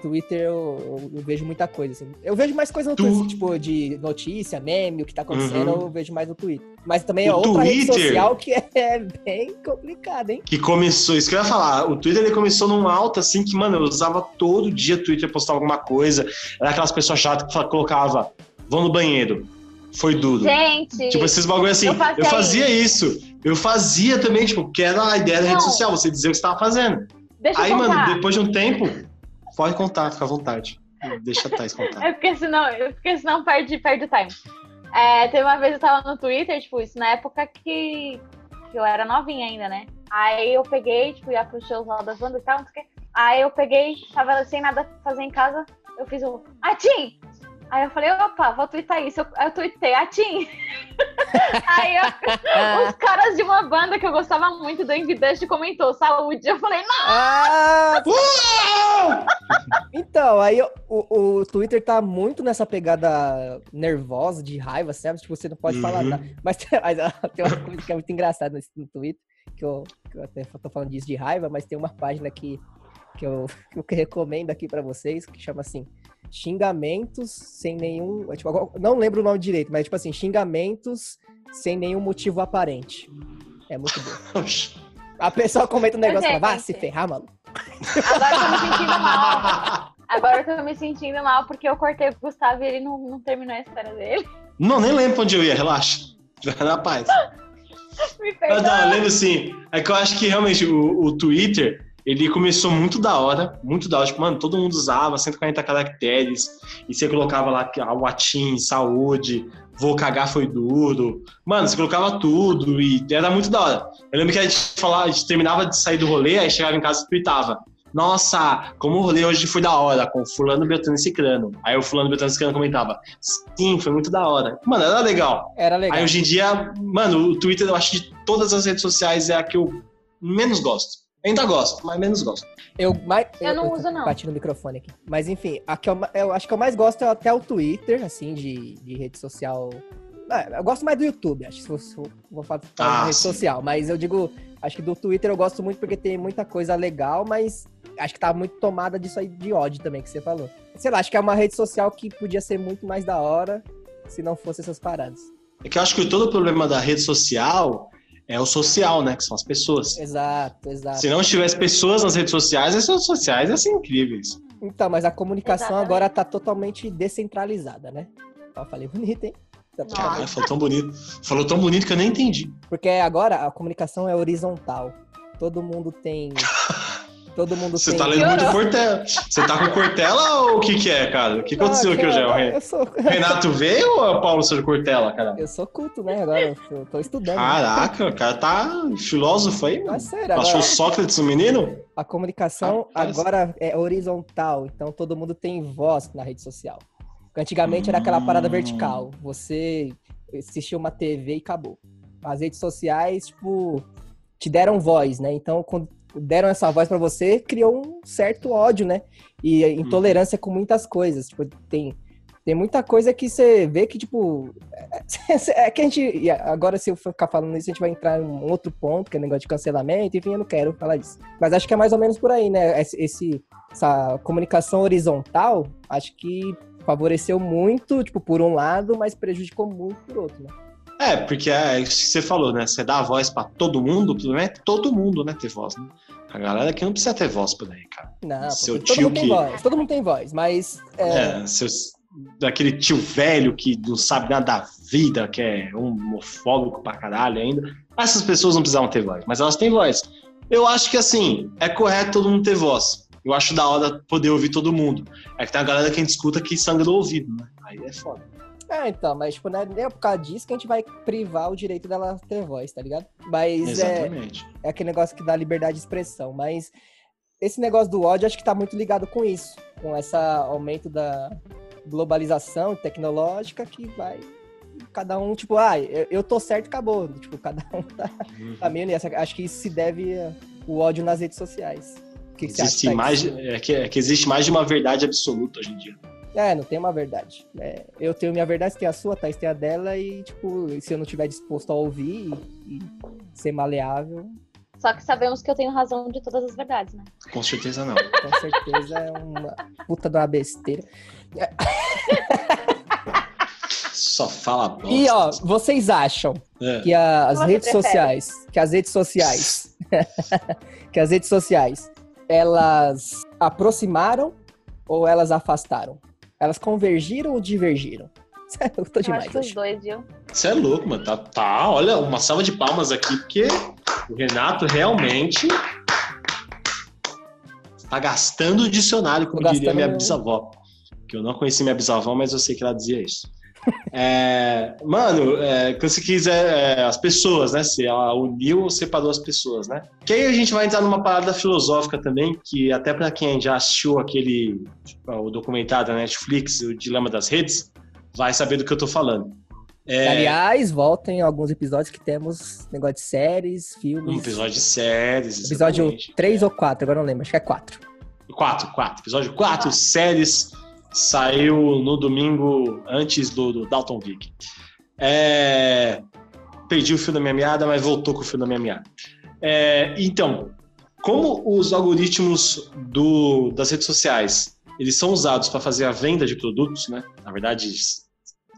Twitter eu, eu vejo muita coisa, assim. Eu vejo mais coisa no Tu- Twitter, tipo, de notícia, meme, o que tá acontecendo, Uhum. eu vejo mais no Twitter. Mas também é O outra rede Twitter- social que [LAUGHS] é bem complicada, hein? Que começou, isso que eu ia falar. O Twitter ele começou num alto assim que, mano, eu usava todo dia Twitter, postava alguma coisa. Era aquelas pessoas chatas que fa- colocava, vão no banheiro. Foi duro. Gente, Tipo, esses bagulho assim. Eu Eu fazia fazia, isso. Eu fazia também, tipo, que era a ideia da rede Não. social, você dizer o que você tava fazendo. deixa Aí, mano, depois de um tempo, pode contar, fica à vontade. Deixa a Thais contar. [LAUGHS] É porque senão, é porque senão perde, perde o time. É, teve uma vez eu tava no Twitter, tipo, isso na época que, que eu era novinha ainda, né? Aí eu peguei, tipo, ia pro shows lá das bandas e tal, não sei o quê. Aí eu peguei, tava sem nada pra fazer em casa, eu fiz o Atim! Aí eu falei, opa, vou twittar isso. Eu, eu tuitei Atim! [LAUGHS] Aí eu- os caras de uma banda que eu gostava muito do Envidust comentou, saúde. Eu falei, não! Ah, Uh! então, aí eu- o, o Twitter tá muito nessa pegada nervosa, de raiva, sabe? Tipo, você não pode falar Uhum. nada. Mas tem, [LAUGHS] mas, ah, tem uma coisa que é muito engraçada nesse- no Twitter, que eu, que eu até tô falando disso de raiva, mas tem uma página que, que, eu, [LAUGHS] que eu recomendo aqui pra vocês, que chama assim, xingamentos sem nenhum... é, Tipo, não lembro o nome direito, mas tipo assim, xingamentos sem nenhum motivo aparente. É muito bom. [LAUGHS] A pessoa comenta um negócio e fala, vai se gente. ferrar, mano. Agora eu tô me sentindo [LAUGHS] mal. Agora eu tô me sentindo mal porque eu cortei o Gustavo e ele não, não terminou a história dele. Não, nem lembro pra onde eu ia, relaxa. Vai na paz. [LAUGHS] Me Mas perdoa. não, eu lembro sim. É que eu acho que realmente o, o Twitter, ele começou muito da hora, muito da hora. Tipo, mano, todo mundo usava 140 caracteres, e você colocava lá que, ah, o atim, saúde, vou cagar foi duro. Mano, você colocava tudo e era muito da hora. Eu lembro que a gente falava, a gente terminava de sair do rolê, aí chegava em casa e tweetava. Nossa, como o rolê hoje foi da hora, com fulano, beltrano e ciclano. Aí o fulano, beltrano e ciclano comentava, sim, foi muito da hora. Mano, era legal. Era legal. Aí hoje em dia, mano, o Twitter, eu acho que de todas as redes sociais é a que eu menos gosto. Ainda gosto, mas menos gosto. Eu, mais, Eu não uso, não. Bati no microfone aqui. Mas enfim, a que eu, eu acho que eu mais gosto é até o Twitter, assim, de, de rede social. Ah, eu gosto mais do YouTube, acho, se for- se vou falar Ah, de rede sim. social. Mas eu digo, acho que do Twitter eu gosto muito porque tem muita coisa legal, mas acho que tá muito tomada disso aí de ódio também, que você falou. Sei lá, acho que é uma rede social que podia ser muito mais da hora se não fosse essas paradas. É que eu acho que todo o problema da rede social é o social, né? Que são as pessoas. Exato, exato. Se não tivesse pessoas nas redes sociais, as redes sociais iam ser incríveis. Então, mas a comunicação Exatamente. agora tá totalmente descentralizada, né? Ó, falei bonito, hein? Tá. Caralho, falou tão bonito. Falou tão bonito que eu nem entendi. Porque agora a comunicação é horizontal. Todo mundo tem. [LAUGHS] Todo mundo Você tá lendo muito. Cortella. Você tá com Cortella ou o que que é, cara? O que aconteceu aqui Ah, hoje? cara, o Eu sou, [LAUGHS] Renato veio ou é o Paulo Sérgio Cortella, cara? eu sou culto, né? Agora eu tô estudando. né? Caraca, o cara tá filósofo aí, mano. Mas sério, Achou agora Sócrates o menino? a comunicação Rapaz. agora é horizontal, então todo mundo tem voz na rede social. Antigamente era aquela parada Hum. vertical. Você assistia uma TV e acabou. As redes sociais, tipo, te deram voz, né? Então, quando deram essa voz pra você, criou um certo ódio, né? E intolerância com muitas coisas. Tipo, tem, tem muita coisa que você vê que, tipo. [LAUGHS] É, que a gente. Agora, se eu ficar falando isso, a gente vai entrar em um outro ponto, que é negócio de cancelamento, enfim, eu não quero falar disso. Mas acho que é mais ou menos por aí, né? Esse, esse- essa comunicação horizontal, acho que favoreceu muito, tipo, por um lado, mas prejudicou muito por outro, né? É, porque é isso que você falou, né? Você dá a voz pra todo mundo, o problema é todo mundo, né? Ter voz, né? A galera aqui não precisa ter voz por aí, cara. Não, Seu porque todo tio mundo tem voz, todo mundo tem voz, mas é, É, seus, daquele tio velho que não sabe nada da vida, que é homofóbico pra caralho ainda. Essas pessoas não precisavam ter voz, mas elas têm voz. Eu acho que, assim, é correto todo mundo ter voz. Eu acho da hora poder ouvir todo mundo. É que tem a galera que a gente escuta que sangra do ouvido, né? Aí é foda. É, então, mas tipo, não é nem por causa disso que a gente vai privar o direito dela ter voz, tá ligado? Mas é, Exatamente. é aquele negócio que dá liberdade de expressão. Mas esse negócio do ódio acho que tá muito ligado com isso, com esse aumento da globalização tecnológica que vai. Cada um, tipo, ah, eu, tô certo, acabou. Tipo, cada um tá, tá meio nessa. Acho que isso se deve a o ódio nas redes sociais. Que que Existe acha, mais, é que, é que existe mais de uma verdade absoluta hoje em dia. É, não tem uma verdade. É, eu tenho minha verdade, você tem a sua, a Thaís tem a dela, e, tipo, se eu não estiver disposto a ouvir e, e ser maleável, Só que sabemos que eu tenho razão de todas as verdades, né? Com certeza não. [LAUGHS] com certeza é uma puta de uma besteira. Só fala bosta. E, ó, vocês acham É. que a- as redes prefere? sociais, que as redes sociais, [LAUGHS] que as redes sociais, elas aproximaram ou elas afastaram? Elas convergiram ou divergiram? [LAUGHS] Eu tô Eu demais acho que os dois, viu? Você é louco, mano. Tá, tá, olha, uma salva de palmas aqui, porque o Renato realmente tá gastando o dicionário, como Tô diria gastando minha meu- bisavó. Que eu não conheci minha bisavó, mas eu sei que ela dizia isso. É, mano, é, quando você quiser, é, as pessoas, né? Se ela uniu ou separou as pessoas, né? Que aí a gente vai entrar numa parada filosófica também, que até pra quem já assistiu aquele o documentário da Netflix, O Dilema das Redes, vai saber do que eu tô falando. É, Aliás, voltem alguns episódios que temos negócio de séries, filmes. Um episódio de séries. Episódio exatamente. 3 ou 4, agora não lembro, acho que é 4. Quatro, quatro. Episódio quatro, séries. Saiu no domingo antes do, do Dalton Vick. É, Perdi o fio da minha meada, mas voltou com o fio da minha meada. É, Então, como os algoritmos do, das redes sociais eles são usados para fazer a venda de produtos, né? Na verdade,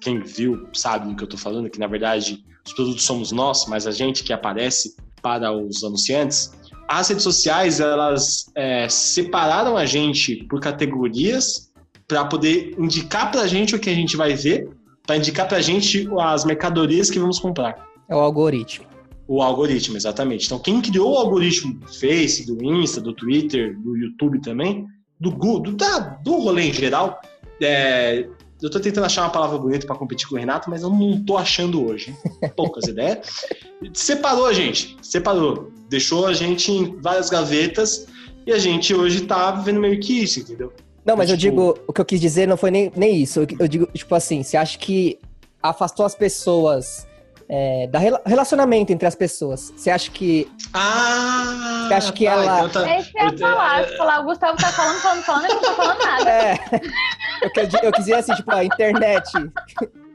quem viu sabe do que eu estou falando, que na verdade os produtos somos nós, mas a gente que aparece para os anunciantes. As redes sociais elas é, separaram a gente por categorias para poder indicar para a gente o que a gente vai ver, para indicar para a gente as mercadorias que vamos comprar. É o algoritmo. O algoritmo, exatamente. Então, quem criou o algoritmo do Face, do Insta, do Twitter, do YouTube também, do Google, do, da- do rolê em geral, é, eu tô tentando achar uma palavra bonita para competir com o Renato, mas eu não tô achando hoje. Poucas [LAUGHS] ideias. Separou a gente, separou. Deixou a gente em várias gavetas e a gente hoje tá vivendo meio que isso, entendeu? Não, mas eu Tipo- digo, o que eu quis dizer não foi nem, nem isso. Eu, eu digo, tipo assim, você acha que afastou as pessoas é, da rela- relacionamento entre as pessoas? Você acha que. Ah! Você acha que ela- então tá- É isso que eu ia eu- falar. Se falar, o Gustavo tá falando, falando, falando, eu não tô falando nada. É, eu, quis- eu quis dizer assim, tipo, a internet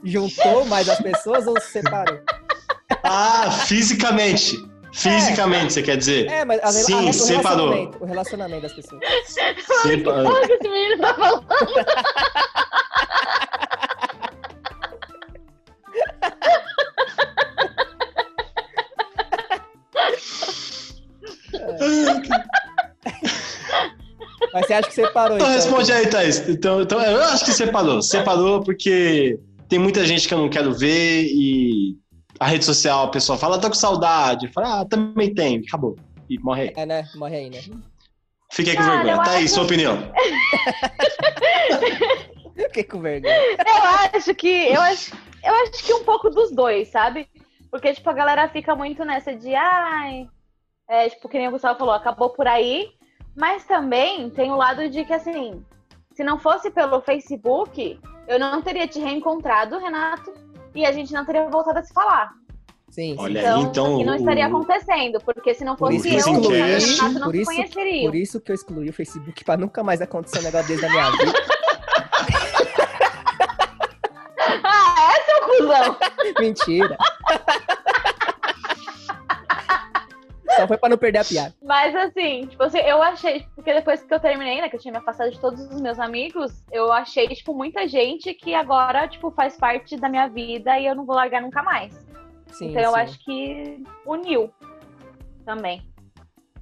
juntou mais as pessoas ou separou? Ah, fisicamente. Fisicamente, você quer dizer? É, mas a, Sim, a, o separou. relacionamento, o relacionamento das pessoas. Separou. Porra, que esse menino tá falando. [LAUGHS] Mas você acha que separou, Então então? responde aí, Thaís. Então, então, eu acho que separou. Separou porque tem muita gente que eu não quero ver e a rede social, a pessoa fala, tô com saudade. Fala, ah, também tem. Acabou. E morre aí. É, né? Morre aí, né? Fiquei com Cara, vergonha. eu Thaís, acho- sua opinião. [LAUGHS] Fiquei com vergonha. Eu acho que. Eu acho, eu acho que um pouco dos dois, sabe? Porque, tipo, a galera fica muito nessa de, ai. É, tipo, que nem o Gustavo falou, acabou por aí. Mas também tem o lado de que, assim, se não fosse pelo Facebook, eu não teria te reencontrado, Renato, e a gente não teria voltado a se falar. Sim, sim. Olha Então, então. e não estaria acontecendo, porque se não Por fosse isso eu, o Renato não por se isso- conheceriam. Por isso que eu excluí o Facebook, pra nunca mais acontecer um negócio desse na minha vida. [LAUGHS] Ah, é, seu cuzão! [LAUGHS] Mentira. [LAUGHS] Só foi pra não perder a piada. Mas assim, tipo assim, eu achei, porque depois que eu terminei, né, que eu tinha me afastado de todos os meus amigos, eu achei, tipo, muita gente que agora, tipo, faz parte da minha vida e eu não vou largar nunca mais. Sim, então eu sim. acho que uniu também.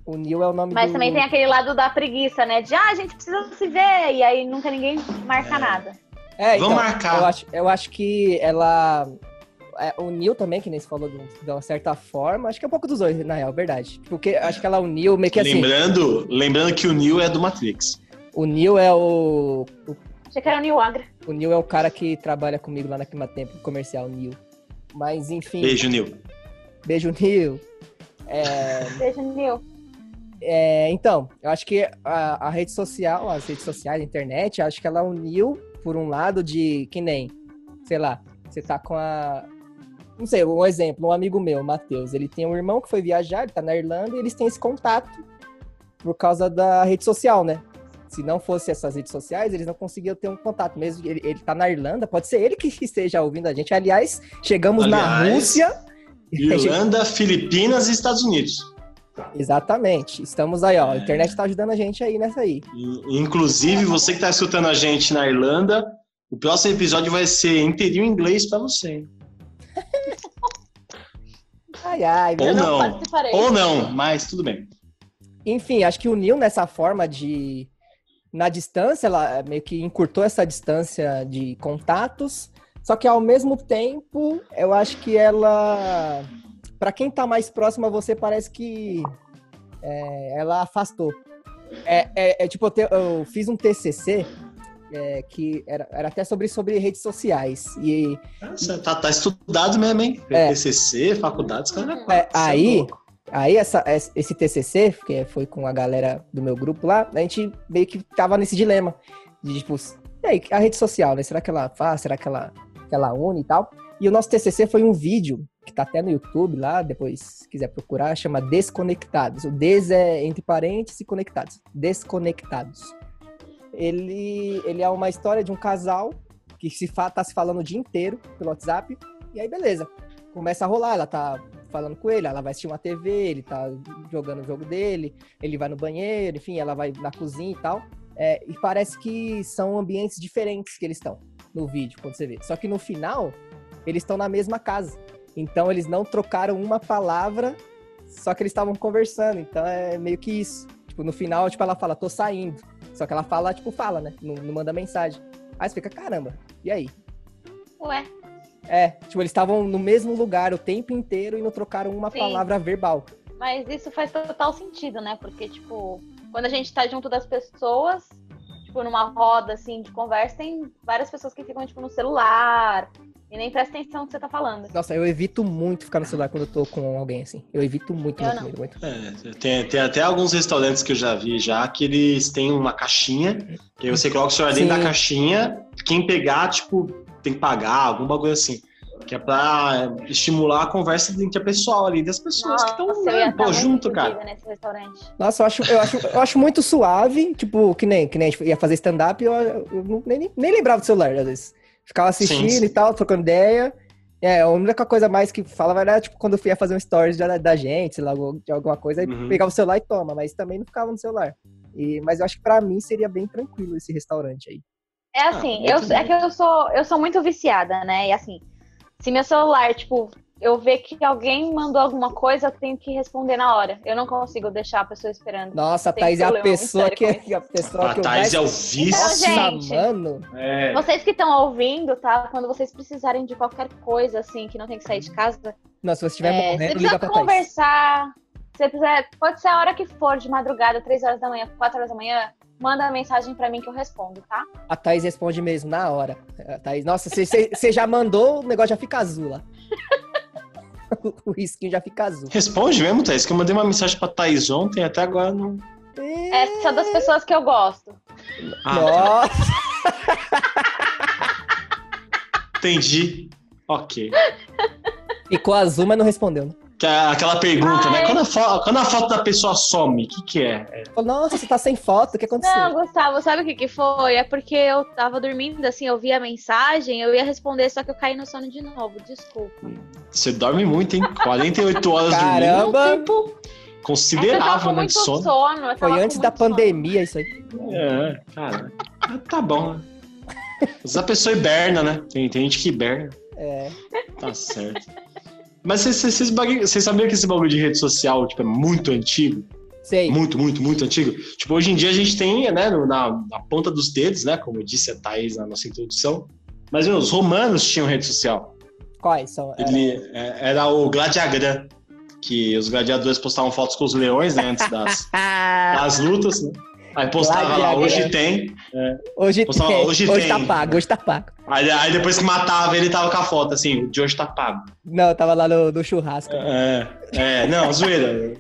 O Neil é o nome Mas do... também tem aquele lado da preguiça, né? De, ah, a gente precisa se ver, e aí nunca ninguém marca É. nada. É, Vamos então, marcar. Eu acho, eu acho que ela... é, o Neil também, que nem você falou de, um- de uma certa forma, acho que é um pouco dos dois, na real, verdade. Porque acho que ela uniu meio que assim... Lembrando, lembrando que o Neil é do Matrix. O Neil é o, o Achei que era o New Agra. O Neil é o cara que trabalha comigo lá na Climatempo, comercial, Neil. Mas enfim, Beijo, Neil. beijo, Neil. É, Beijo, New. é, então, eu acho que a, a rede social, as redes sociais, a internet, acho que ela uniu, por um lado, de que nem, sei lá, você tá com a. não sei, um exemplo, um amigo meu, Matheus, ele tem um irmão que foi viajar, ele tá na Irlanda e eles têm esse contato por causa da rede social, né? Se não fosse essas redes sociais, eles não conseguiam ter um contato. Mesmo ele, ele tá na Irlanda, pode ser ele que [LAUGHS] esteja ouvindo a gente. Aliás, chegamos na Aliás, Rússia. Irlanda, Filipinas e Estados Unidos. Exatamente. Estamos aí, ó. A É. internet tá ajudando a gente aí nessa aí. Inclusive, você que tá escutando a gente na Irlanda, o próximo episódio vai ser inteirinho em inglês pra você. hein? Ai, ai. Ou não. participarei. Ou não, mas tudo bem. Enfim, acho que uniu nessa forma de. Na distância, ela meio que encurtou essa distância de contatos. Só que ao mesmo tempo, eu acho que ela. Pra quem tá mais próximo a você, parece que. é, ela afastou. É, é- é tipo, eu, te- eu fiz um TCC é, que era, era até sobre, sobre redes sociais. E Você tá, tá estudado mesmo, hein? É. TCC, faculdades, cara. É, aí, aí essa, es- esse TCC, que foi com a galera do meu grupo lá, a gente meio que tava nesse dilema. De tipo, e aí, a rede social, né? Será que ela faz? Será que ela, que ela une e tal? E o nosso TCC foi um vídeo, que tá até no YouTube lá, depois, se quiser procurar, chama Desconectados. O des é entre parênteses e conectados. Desconectados. Ele, ele é uma história de um casal que se fa tá se falando o dia inteiro pelo WhatsApp, e aí beleza. Começa a rolar, ela tá falando com ele, ela vai assistir uma TV, ele tá jogando o jogo dele, ele vai no banheiro, enfim, ela vai na cozinha e tal. É, e parece que são ambientes diferentes que eles estão no vídeo, quando você vê. Só que no final, eles estão na mesma casa. Então eles não trocaram uma palavra, só que eles estavam conversando. Então é meio que isso. Tipo, no final, tipo, ela fala, tô saindo. Só que ela fala, tipo, fala, né? Não, não manda mensagem. Aí você fica, caramba, e aí? Ué, É, tipo, eles estavam no mesmo lugar o tempo inteiro e não trocaram uma Sim. palavra verbal. mas isso faz total sentido, né? Porque, tipo, quando a gente tá junto das pessoas, tipo, numa roda, assim, de conversa, tem várias pessoas que ficam, tipo, no celular e nem prestam atenção no que você tá falando. Nossa, eu evito muito ficar no celular quando eu tô com alguém, assim. Eu evito muito, Eu muito, muito, muito. É, tem, tem até alguns restaurantes que eu já vi já que eles têm uma caixinha, que aí você coloca o celular dentro da caixinha, quem pegar, tipo, tem que pagar, algum bagulho assim. Que é pra estimular a conversa interpessoal ali das pessoas que estão Nossa, eu ia né, tá junto, cara. Nossa, eu acho, eu acho, eu acho muito suave, tipo, que nem, que nem a gente ia fazer stand-up, eu, eu nem, nem lembrava do celular, às vezes. Ficava assistindo Sim, sim. e tal, trocando ideia. É, a única coisa mais que falava era, tipo, quando eu ia fazer um stories da, da gente, sei lá, de alguma coisa, aí Uhum. pegava o celular e toma, mas também não ficava no celular. E, mas eu acho que pra mim seria bem tranquilo esse restaurante aí. É assim, muito eu, bem. é que eu sou, eu sou muito viciada, né? E assim, se meu celular, tipo, eu ver que alguém mandou alguma coisa, eu tenho que responder na hora. Eu não consigo deixar a pessoa esperando. Nossa, a Thaís é a pessoa que, com a pessoa A que Thaís mais... é o vício. Então, gente. mano. É. Vocês que estão ouvindo, tá? Quando vocês precisarem de qualquer coisa, assim, que não tem que sair de casa, Não, se você estiver é, se morrendo, você liga precisa pra Thaís. conversar, se você precisar, pode ser a hora que for, de madrugada, 3 horas da manhã, 4 horas da manhã, manda uma mensagem pra mim que eu respondo, tá? A Thaís responde mesmo, na hora. A Thaís, nossa, você já mandou, o negócio já fica azul lá. [LAUGHS] [LAUGHS] o risquinho já fica azul. Responde mesmo, Thaís, que eu mandei uma mensagem pra Thaís ontem, até agora não. Essa é das pessoas que eu gosto. Ah, Nossa, entendi. Ok. ficou azul, mas não respondeu. né? Que é aquela pergunta, né? Quando a, fo- quando a foto da pessoa some, o que, que é? É, nossa, você tá sem foto, o que aconteceu? Não, Gustavo, sabe o que que foi? É porque eu tava dormindo, assim, eu vi a mensagem, eu ia responder, só que eu caí no sono de novo, desculpa. Você dorme muito, hein? 48 horas dormindo é Caramba. É eu tava considerável, com né? muito De sono. sono. Foi antes da muito sono. pandemia isso aí. É, cara. Tá bom, né? Mas a pessoa hiberna, né? Tem, tem gente que hiberna. É. Tá certo. Mas vocês- sabiam que esse bagulho de rede social tipo, é muito antigo? Sei. Muito, muito, muito antigo. Tipo, hoje em dia a gente tem, né, na, na ponta dos dedos, né? Como disse a Thaís na nossa introdução. Mas meu, os romanos tinham rede social. Quais são? É, Ele, é, era o Gladiagram, que os gladiadores postavam fotos com os leões, né? Antes das, [LAUGHS] das lutas, né? Aí postava lá, Gladiagram. hoje tem. hoje Postava, tem. hoje Hoje, tem. tá pago, hoje tá pago. Aí, aí depois que matava, ele tava com a foto, assim, de hoje tá pago. Não, tava lá no, no churrasco. É, é, não, zoeira.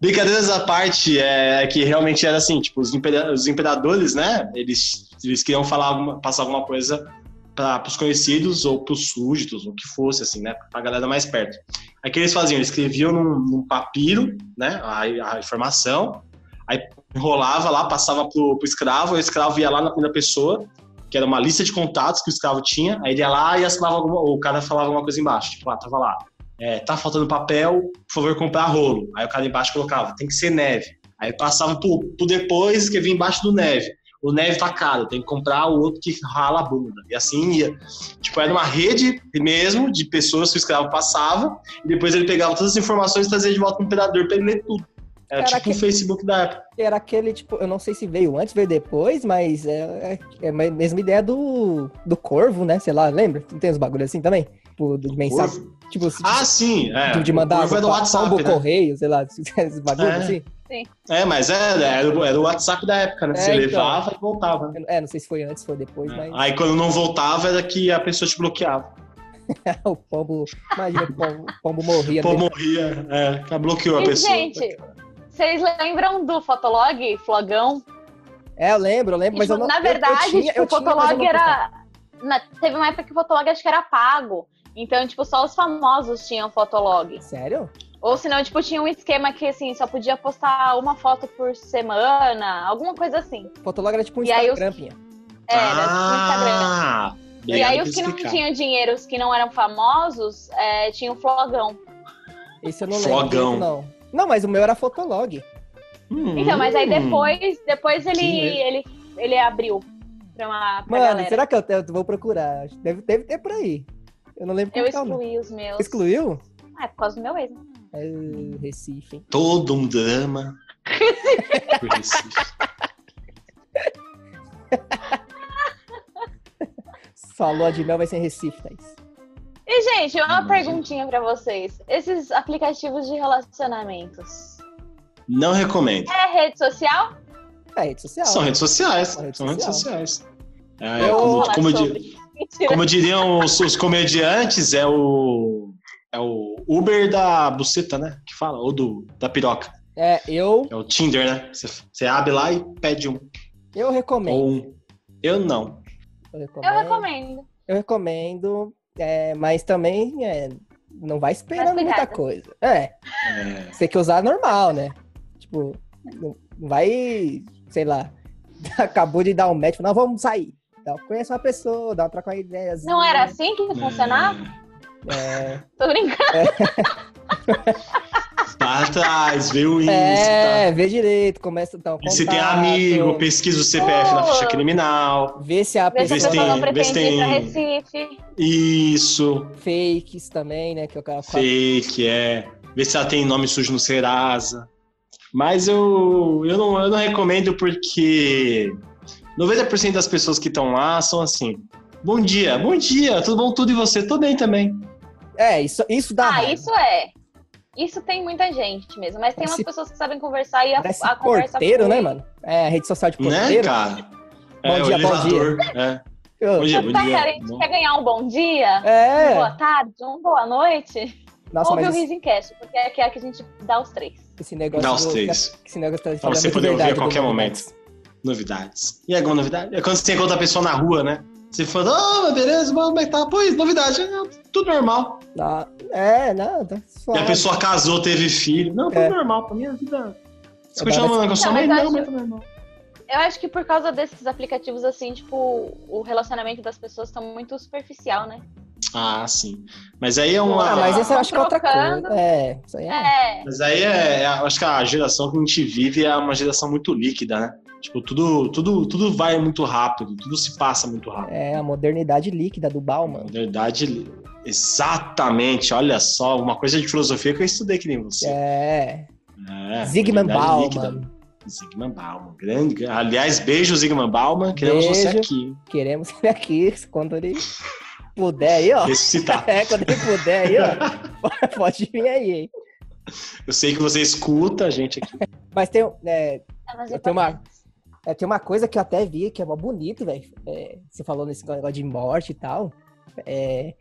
Brincadeiras à parte, é que realmente era assim, tipo, os, impera- os imperadores, né, eles, eles queriam falar, passar alguma coisa para os conhecidos ou para os súditos, o que fosse, assim, né? Para a galera mais perto. Aí o que eles faziam? Eles escreviam num, num papiro, né? A, a, informação, aí enrolava lá, passava pro, pro escravo, o escravo ia lá na primeira pessoa, que era uma lista de contatos que o escravo tinha, aí ele ia lá e assinava alguma, o cara falava alguma coisa embaixo, tipo, ah, tava lá, é, tá faltando papel, por favor, comprar rolo. Aí o cara embaixo colocava, tem que ser neve. Aí passava pro, pro depois, que vinha embaixo do neve o neve tá caro, tem que comprar o outro que rala a bunda. E assim ia. Tipo, era uma rede mesmo de pessoas que o escravo passava, e depois ele pegava todas as informações e trazia de volta no imperador para ele ler tudo. Era, era tipo o Facebook da época. Era aquele, tipo, eu não sei se veio antes, veio depois, mas é, é, é a mesma ideia do, do corvo, né? Sei lá, lembra? Não tem uns bagulhos assim também? Tipo, de mensagem. Tipo, ah, sim. É. De mandar o corvo é do WhatsApp, né? correio, sei lá, [LAUGHS] esses bagulhos é. assim. Sim. É, mas é, era, era o WhatsApp da época, né? É, Você então, levava e voltava. É, não sei se foi antes, foi depois, é. mas. Aí quando não voltava era que a pessoa te bloqueava. [LAUGHS] o pombo. Imagina, o pombo, pombo morria. O pombo morria, é, bloqueou a pessoa. Gente, vocês lembram do Fotolog, Flogão? É, eu lembro, eu lembro, mas eu tipo, não Na verdade, eu, eu tinha, tipo, o Fotolog era. Na, teve uma época que o Fotolog acho que era pago. Então, tipo, só os famosos tinham Fotolog. Sério? Ou senão, tipo, tinha um esquema que, assim, só podia postar uma foto por semana, alguma coisa assim. Fotolog era tipo um Instagram, Pinha. É, era tipo um Instagram. E aí os que não tinham dinheiro, os que não eram famosos, é, tinham flogão. Esse eu não lembro. Flogão. Não. Não, mas o meu era Fotolog. Hum, então, mas aí depois, depois ele, ele, ele abriu pra uma pra Mano, galera. será que eu, eu, vou procurar? Deve, deve ter por aí. Eu não lembro Eu excluí os meus. Excluiu? Ah, é por causa do meu ex. É Recife, hein? Todo um drama. [LAUGHS] Recife. Falou de mel vai ser em Recife, Thaís. E, gente, uma perguntinha para vocês. Esses aplicativos de relacionamentos. Não recomendo. É rede social? É rede social. São redes sociais. São redes, São redes sociais. É, Eu como, como, como, diriam os, os comediantes, é o é o Uber da buceta, né? Que fala, ou do, da piroca. É, eu. É o Tinder, né? Você, você abre lá e pede um. Eu recomendo. Ou um. Eu não. Eu recomendo. Eu recomendo, eu recomendo é, mas também é, não vai esperando muita coisa. É. é. Você tem que usar normal, né? Tipo, não vai, sei lá, [LAUGHS] acabou de dar um match, não, vamos sair. Então, conhece uma pessoa, dá uma troca de ideias. Não era assim que funcionava? É. É... Tô brincando. [LAUGHS] Tá atrás, vê o índice. É, tá. vê direito, começa então. E se tem amigo, pesquisa o CPF oh. na ficha criminal. Vê se a vê pessoa, se tem, não vê se tem... Recife. Isso. Fakes também, né? Que o cara fala. Fake, é. Vê se ela tem nome sujo no Serasa. Mas eu, eu, não, eu não recomendo porque 90% das pessoas que estão lá são assim. Bom dia, bom dia, tudo bom? Tudo e você? Tô bem também. É, isso, isso dá. Ah, raiva. isso é. Isso tem muita gente mesmo, mas tem umas pessoas que sabem conversar e a, Parece a conversa porteiro, né, mano? É, rede social de né, porteiro. Né, cara? Bom é, dia, bom dia. É. Bom dia, bom tá, dia. Cara, a gente quer ganhar um bom dia, é. uma boa tarde, uma boa noite. Nossa, Ouve mas... o Risencast, porque é que, é que a gente dá os três. Esse negócio dá os três. esse negócio tá pra você poder ouvir a qualquer momento. Novidades. E alguma novidade? É quando você encontra a pessoa na rua, né? Você falou, ah, oh, beleza, como é que tá? Pois, novidade, é, tudo normal. Ah, é, não, tá suave. E a pessoa casou, teve filho. Não, tudo é. normal, pra minha vida. Você continua falando com a sua mãe? Não, mas tá normal. Eu acho que por causa desses aplicativos, assim, tipo, o relacionamento das pessoas está muito superficial, né? Ah, sim. Mas aí é uma. Ah, mas isso eu acho que é outra coisa. É, isso aí é. é. Mas aí é. Eu acho que a geração que a gente vive é uma geração muito líquida, né? Tipo, tudo, tudo, tudo vai muito rápido, tudo se passa muito rápido. É, a modernidade líquida do Bauman. Modernidade. Exatamente, olha só, uma coisa de filosofia que eu estudei que nem você. É. é Zygmunt Bauman. Líquida. Zygmunt Bauman, grande. Aliás, beijo, Zygmunt Bauman. Queremos beijo, você aqui. Queremos você aqui, quando ele puder aí, ó. Ressuscitar. [LAUGHS] é, quando ele puder aí, ó. [LAUGHS] Pode vir aí, hein. Eu sei que você escuta a gente aqui. Mas tem, é, eu tenho uma, é, tem uma coisa que eu até vi que é mó bonito, velho. É, você falou nesse negócio de morte e tal. É,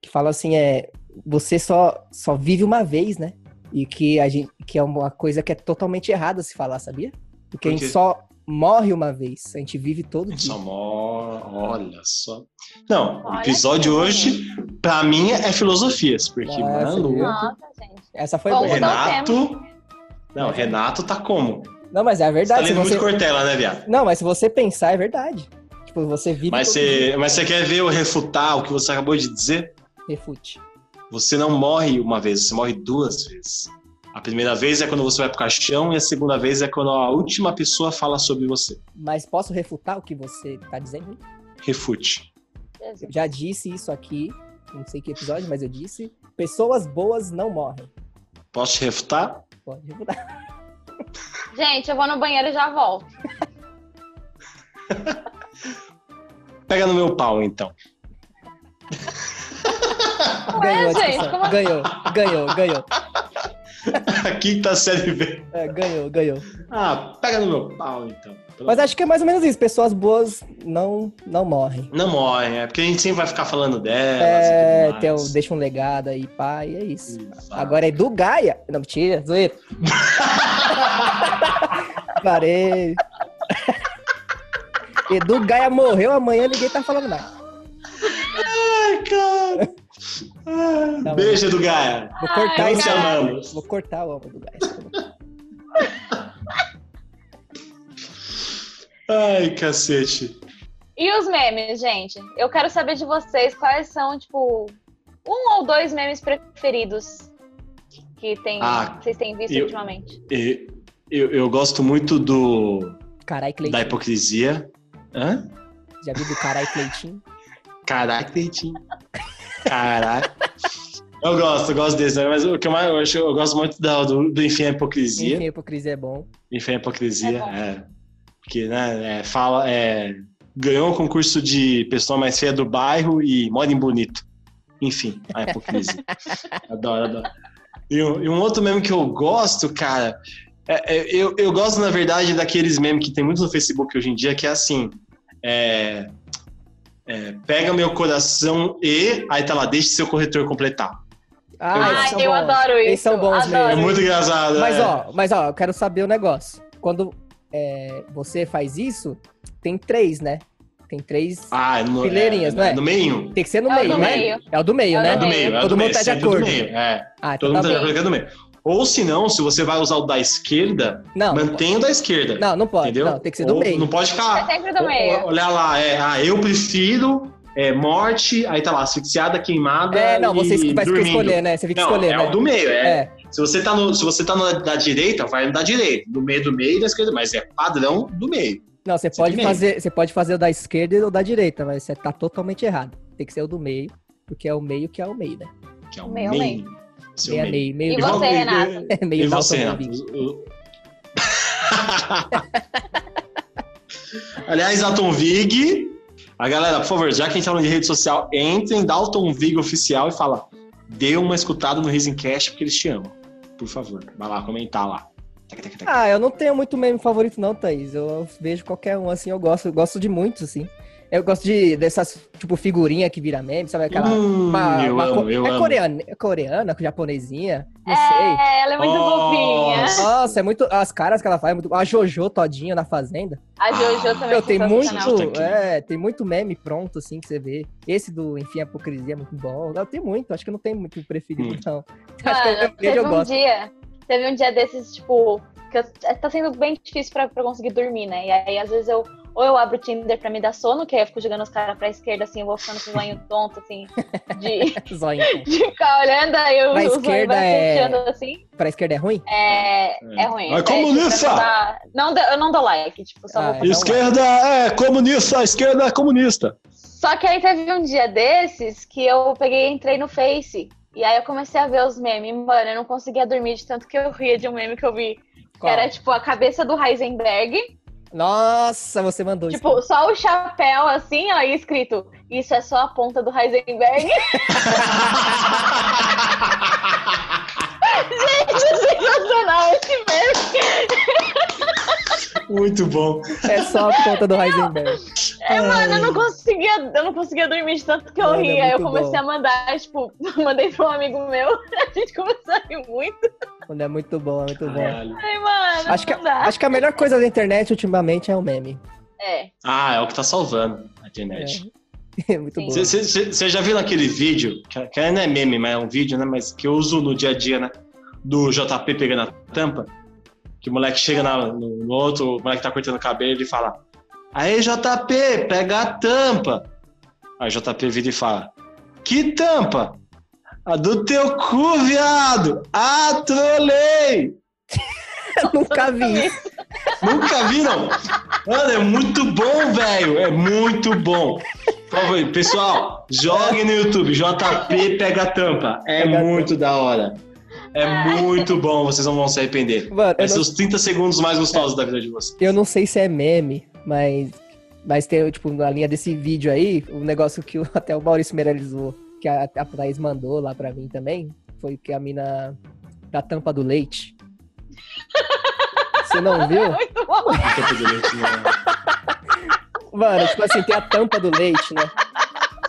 que fala assim, é, você só, só vive uma vez, né? E que, a gente, que é uma coisa que é totalmente errada se falar, sabia? Porque Por a gente só, morre uma vez, a gente vive todo A gente dia. só morre. Olha só. Não, o episódio hoje, pra mim, é filosofias, porque, Nossa, mano? Nossa, gente. Essa foi boa. Renato. Não, Renato tá como? Não, mas é a Você tá verdade. lendo você... muito Cortella, né, viado? Não, mas se você pensar, é verdade. Tipo, você vive Mas você, mas você quer ver eu refutar o que você acabou de dizer? Refute. Você não morre uma vez, você morre duas vezes. A primeira vez é quando você vai pro caixão e a segunda vez é quando a última pessoa fala sobre você. Mas posso refutar o que você tá dizendo? Refute. Eu já disse isso aqui, não sei que episódio, mas eu disse. Pessoas boas não morrem. Posso te refutar? Pode refutar. [LAUGHS] Gente, eu vou no banheiro e já volto. Pega no meu pau, então. Ganhou gente, como- Ganhou, ganhou, ganhou. A quinta série B. É, ganhou, ganhou. Ah, pega no meu pau, então. Pelo- Mas acho que é mais ou menos isso. Pessoas boas não, não morrem. Não morre, é porque a gente sempre vai ficar falando delas. É, tem um- deixa um legado aí, pá, e é isso. Exato. Agora é do Gaia. Não, mentira, zoeira. [LAUGHS] Parei. Edu Gaia morreu amanhã, ninguém tá falando nada. Ai, cara. Ah, Tá. Beijo do Gaia. Vou cortar Ai, amamos. Vou cortar o álbum do Gaia. Ai, cacete. E os memes, gente? Eu quero saber de vocês quais são, tipo, um ou dois memes preferidos que tem, Ah, vocês têm visto eu- ultimamente. E- Eu, eu gosto muito do Carai da Cleitinho. hipocrisia. Hã? Já viu do Carai Cleitinho? Caraca, Cleitinho. Caraca. Eu gosto, eu gosto desse, né? mas o que eu mais eu acho, eu gosto muito do, do, do Enfim a Hipocrisia. Enfim, a hipocrisia é bom. Enfim a Hipocrisia, É bom. é. Porque, né, é, fala, é, ganhou o concurso de pessoa mais feia do bairro e mora em bonito. Enfim, a hipocrisia. [LAUGHS] adoro, adoro. E um, e um outro meme que eu gosto, cara, é- é- eu, eu gosto, na verdade, daqueles memes que tem muito no Facebook hoje em dia, que é assim, é, é, pega meu coração e, aí tá lá, deixe seu corretor completar. Ah, eu bons. adoro isso. Esses são bons adoro. É mesmo. muito engraçado. Mas é. ó, mas ó, eu quero saber o negócio. Quando é, você faz isso, tem três, né? Tem três. Ah, no, Fileirinhas, é, não é? No meio. Tem que ser no É o meio, né? É o do meio, É o né? É do meio, é Todo do mundo tá de acordo. é. Ah, então Todo tá mundo tá de bem. acordo que é do meio. Ou se não, se você vai usar o da esquerda, Não, não mantenha o da esquerda. Não, não pode. entendeu? Não, tem que ser do Ou meio. Não pode É ficar. sempre do meio. Olha lá, é, ah, eu prefiro é, morte, aí tá lá, asfixiada, queimada. É, não, você vai dormindo. escolher, né? Você fica Não, escolhendo. é né? o do meio, é. É. Se você tá no, se você tá no da direita, vai no da direita. Do meio do meio e da esquerda, mas é padrão do meio. Não, você Sempre pode meio. fazer, você pode fazer o da esquerda ou da direita, mas você tá totalmente errado. Tem que ser o do meio, porque é o meio que é o meio, né? Que é o Meio, meio. Seu Meio, meio, meio. E meio. você, Renato? [LAUGHS] É meio E você, Renato? [LAUGHS] Aliás, Dalton Vig. A galera, por favor, já que a gente tá falando de rede social, entre em Dalton Vig oficial e fala: dê uma escutada no Risencast porque eles te amam. Por favor, vai lá comentar lá. Ah, eu não tenho muito meme favorito não, Thaís. Eu vejo qualquer um, assim, eu gosto. Eu gosto de muitos, assim. Eu gosto de dessas, tipo, figurinha que vira meme, sabe? Aquela... Hum, uma- eu uma amo, co- eu é amo. coreana, é coreana, japonesinha, não sei. É, ela é muito Nossa. bobinha. Nossa, é muito. As caras que ela faz, é muito. A Jojo todinha na fazenda. A Jojo Ah, também Meu, é tem muito. É, tem muito meme pronto, assim, que você vê. Esse do Enfim, a Hipocrisia é muito bom. Não, tem muito, acho que não tem muito preferido, Hum. não. Acho que eu, Mano, eu, teve eu um gosto. dia, teve um dia desses, tipo, que eu, tá sendo bem difícil pra, pra conseguir dormir, né? E aí, às vezes, eu ou eu abro o Tinder pra me dar sono, que aí eu fico jogando os caras pra esquerda, assim, eu vou ficando com o zoinho tonto, assim, de, [LAUGHS] Zóio, então. de ficar olhando, aí eu, Pra o zoinho esquerda vai é- fechando, assim. Pra esquerda é ruim? É, é ruim. É comunista! tipo, pra dar- não, eu não dou like, tipo, só Ah, vou então Esquerda é comunista, esquerda é comunista. Só que aí teve um dia desses que eu peguei e entrei no Face. E aí eu comecei a ver os memes. Mano, eu não conseguia dormir de tanto que eu ria de um meme que eu vi. Que era tipo a cabeça do Heisenberg. Nossa, você mandou isso. Tipo, só o chapéu assim, ó, e escrito: Isso é só a ponta do Heisenberg. [LAUGHS] Gente, sensacional esse meme. Muito bom. É só a ponta do Heisenberg. É, mano, eu não conseguia, eu não conseguia dormir de tanto que eu Mano, é ria. Aí eu comecei bom. a mandar, tipo, [LAUGHS] mandei pra um amigo meu. A gente começou a rir muito. Mano, é muito bom, é muito bom. Ai, mano, Acho que, acho que a melhor coisa da internet ultimamente é o meme. É. Ah, é o que tá salvando a internet. É [LAUGHS] muito Sim. bom. Você já viu naquele vídeo, que, que não é meme, mas é um vídeo, né? Mas que eu uso no dia a dia, né? Do JP pegando a tampa. Que o moleque chega na- no, no outro, o moleque tá cortando o cabelo e fala: Aí, JP, pega a tampa. Aí o JP vira e fala: Que tampa? A do teu cu, viado! Ah, trolei! Eu [LAUGHS] nunca vi. Nunca viram? Mano, é muito bom, velho. É muito bom. Pessoal, joguem no YouTube. JP pega a tampa. É Pega muito da hora. É muito bom, vocês não vão se arrepender. Mano, Vai ser não, os 30 segundos mais gostosos da vida de vocês. eu não sei se é meme, mas, mas tem, tipo, na linha desse vídeo aí, o negócio que [LAUGHS] até o Maurício Meirelles, que a, a Thaís mandou lá pra mim também, foi que a mina da tampa do leite. Você não [LAUGHS] viu? Muito bom. Não. Mano, tipo assim, tem a tampa do leite, né?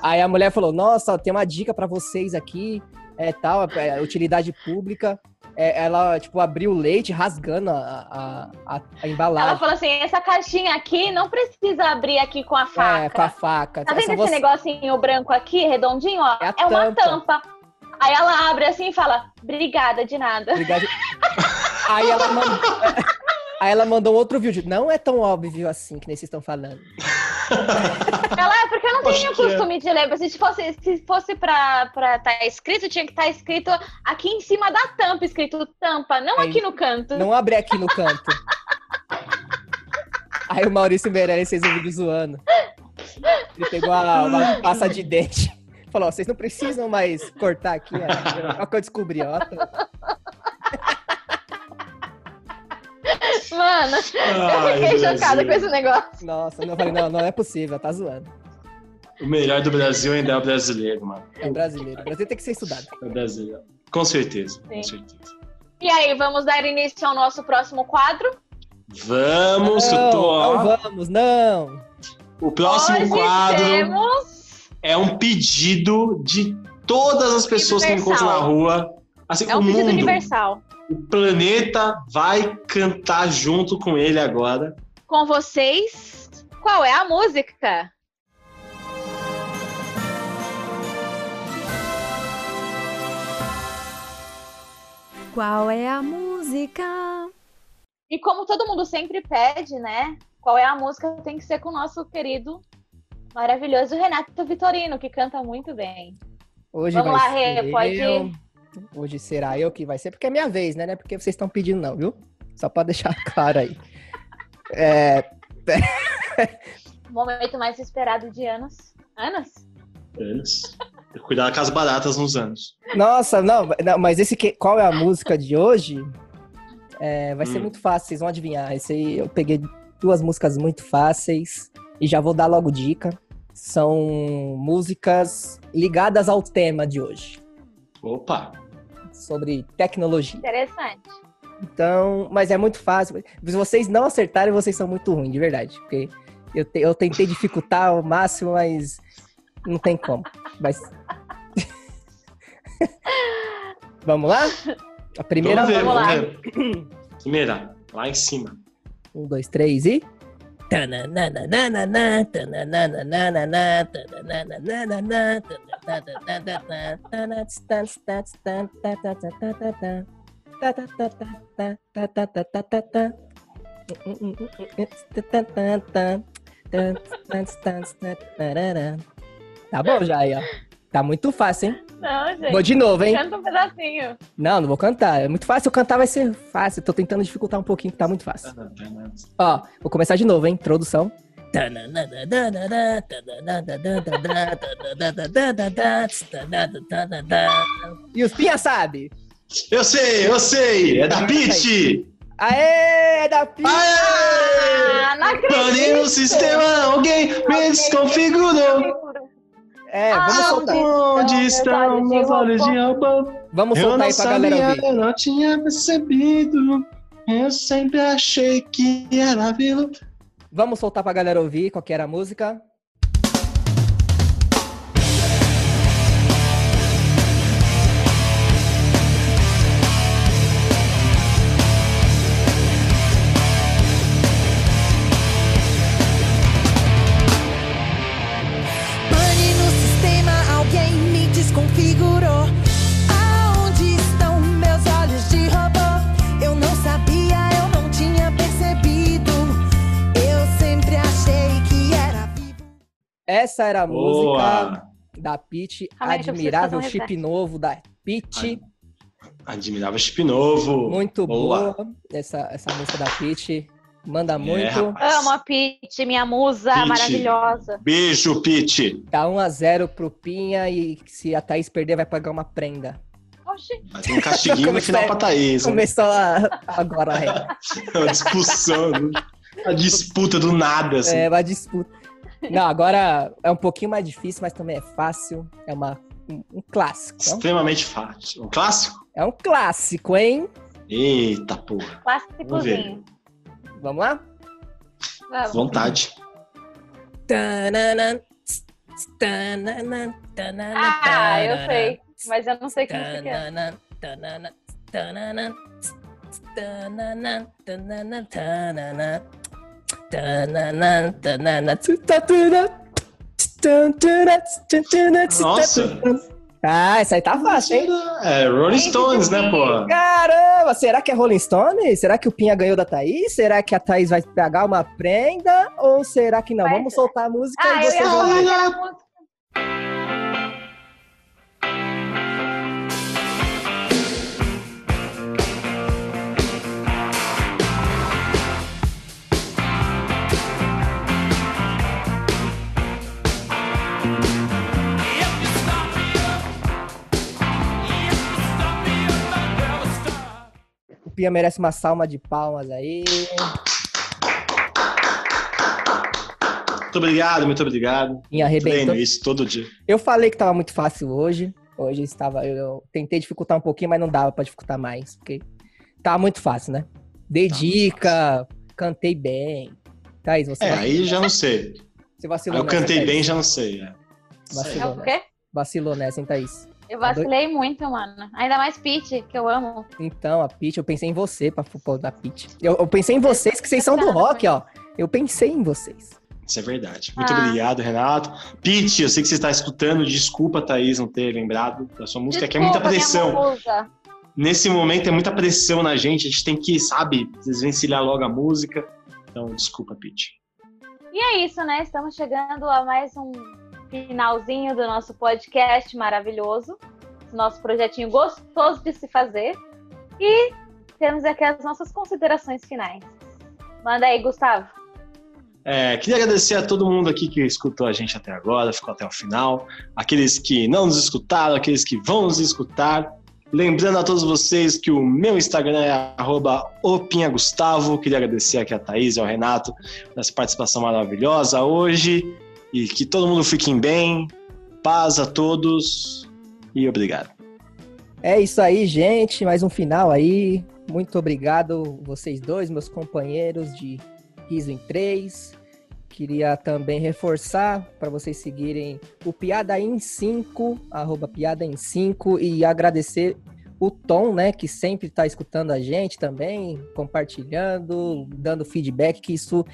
Aí a mulher falou: Nossa, tem uma dica pra vocês aqui, é tal, é, utilidade pública. É, ela, tipo, abriu o leite rasgando a, a, a, a embalagem. Ela falou assim: essa caixinha aqui não precisa abrir aqui com a faca. É, com a faca. Tá vendo Essa esse você- negocinho branco aqui, redondinho, ó? É É, uma tampa. Aí ela abre assim e fala: Obrigada, de nada. Obrigado. Aí ela mandou. [LAUGHS] Aí ela mandou outro vídeo. Não é tão óbvio assim que nem vocês estão falando. Ela é porque eu não tenho que é. costume de ler. Se fosse, se fosse pra estar tá escrito, tinha que estar escrito aqui em cima da tampa, escrito tampa, não Aí- aqui no canto. Não abre aqui no canto. Aí o Maurício Meirelles fez um vídeo zoando. Ele pegou a, uma pasta de dente. Falou, vocês não precisam mais cortar aqui, ó. Olha o que eu descobri, ó. Mano, Ai, eu fiquei chocada Brasil. com esse negócio. Nossa, eu falei, não, não é possível, tá zoando. O melhor do Brasil ainda é o brasileiro, mano. É um brasileiro. O brasileiro tem que ser estudado. É o brasileiro. Com certeza, Sim. com certeza. E aí, vamos dar início ao nosso próximo quadro? Vamos, não, tô, não vamos, não. O próximo Hoje quadro temos. é um pedido de todas as pessoas que eu encontro na Universal. rua. Assim, É um o pedido mundo, universal. O planeta vai cantar junto com ele agora. Com vocês, qual é a música? Qual é a música? E como todo mundo sempre pede, né? Qual é a música? Tem que ser com o nosso querido, maravilhoso Renato Vitorino, que canta muito bem. Hoje Vamos lá, Rê, pode eu. Hoje será eu que vai ser, porque é minha vez, né? Não é porque vocês estão pedindo, não, viu? Só pra deixar [LAUGHS] claro aí. É, O [LAUGHS] momento mais esperado de anos. Anos? Anos. Cuidar com as baratas nos anos. Nossa, não, não, mas esse que, qual é a música de hoje? É, vai ser Hum. muito fácil, vocês vão adivinhar. Esse aí eu peguei duas músicas muito fáceis e já vou dar logo dica. São músicas ligadas ao tema de hoje, Opa! Sobre tecnologia. Interessante. Então, mas é muito fácil. Se vocês não acertarem, vocês são muito ruins, de verdade. Porque eu, te- eu tentei dificultar ao máximo, mas não tem como. Mas... [LAUGHS] Vamos lá? A primeira. vamos ver, vamos lá. ver. Primeira, lá em cima. Um, dois, três e. Tananana, tananana, tananana, Tá bom já aí, ó. Tá muito fácil, hein? Não, gente. Vou de novo, hein? Canta um pedacinho. Não, não vou cantar. É muito fácil. Eu cantar vai ser fácil. Tô tentando dificultar um pouquinho, que tá muito fácil. Ó, vou começar de novo, hein? Introdução. E os Pinha sabe? Eu sei, eu sei! É da Pit! Aê, é da Pinha! Aê! Ah, não Pane no acredito. sistema, alguém me desconfigurou. É, vamos Ah, soltar. Onde meus estão meus olhos de robô? Vamos Eu soltar aí pra galera sabia, ouvir. eu não tinha percebido. Eu sempre achei que era vilão. Vamos soltar pra galera ouvir qual que era a música. Essa era a Boa. música da preciso admirável um chip novo da Pitty. Admirável chip novo. Muito Boa. boa essa, essa música da Pitty. Manda É, muito. rapaz. Amo a Pete, minha musa Pitty. maravilhosa. Beijo, Pete. Tá 1x0 pro Pinha e se a Thaís perder, vai pagar uma prenda. Oxi. Vai ter um castiguinho no final pra Thaís. né? Começou a- agora a [LAUGHS] regra. Uma discussão, uma disputa do nada, assim. É uma disputa. Não, agora é um pouquinho mais difícil, mas também é fácil. É uma, um, um clássico. É um, Extremamente fácil. Um clássico? é um clássico, hein? Eita porra. Clássicozinho. Vamos lá? Vamos. Vontade. Ah, eu sei. Mas eu não sei que música é. Nossa. Ah, essa aí tá fácil, hein? É, Rolling Stones, né, pô? Caramba, será que é Rolling Stone? Será que o Pinha ganhou da Thaís? Será que a Thaís vai pegar uma prenda? Ou será que não? Vai Vamos ser. soltar a música Ah, e eu vocês Merece uma salva de palmas aí. Muito obrigado, muito obrigado. Arrebentou. Treino isso todo dia. Eu falei que tava muito fácil hoje. Hoje estava. Eu, eu tentei dificultar um pouquinho, mas não dava pra dificultar mais. Porque tava muito fácil, né? Dei Tá dica, cantei bem. Thaís, você, É, vacilou, aí já não sei. você Aí vacilou eu nessa, cantei Thaís? bem, já não sei. É. Vacilou, É o né? quê? Vacilou nessa, hein, Thaís? Eu vacilei muito, mano. Ainda mais Pete, que eu amo. Então, a Pitty, eu pensei em você pra da Pitty. Eu, eu pensei em vocês, que vocês são do rock, ó. Eu pensei em vocês. Isso é verdade. Muito Ah. obrigado, Renato. Pete, eu sei que você está escutando. Desculpa, Thaís, não ter lembrado da sua música, que é muita pressão. Nesse momento é muita pressão na gente. A gente tem que, sabe, desvencilhar logo a música. Então, desculpa, Pete. E é isso, né? Estamos chegando a mais um finalzinho do nosso podcast maravilhoso. Nosso projetinho gostoso de se fazer. E temos aqui as nossas considerações finais. Manda aí, Gustavo. É, queria agradecer a todo mundo aqui que escutou a gente até agora, ficou até o final. Aqueles que não nos escutaram, aqueles que vão nos escutar. Lembrando a todos vocês que o meu Instagram é opinhagustavo. Queria agradecer aqui a Thaís e ao Renato por essa participação maravilhosa hoje. E que todo mundo fiquem bem. Paz a todos e obrigado. É isso aí, gente. Mais um final aí. Muito obrigado, vocês dois, meus companheiros de Riso em 3. Queria também reforçar para vocês seguirem o Piada em 5, arroba Piada em 5, e agradecer o Tom, né, que sempre está escutando a gente também, compartilhando, dando feedback, que isso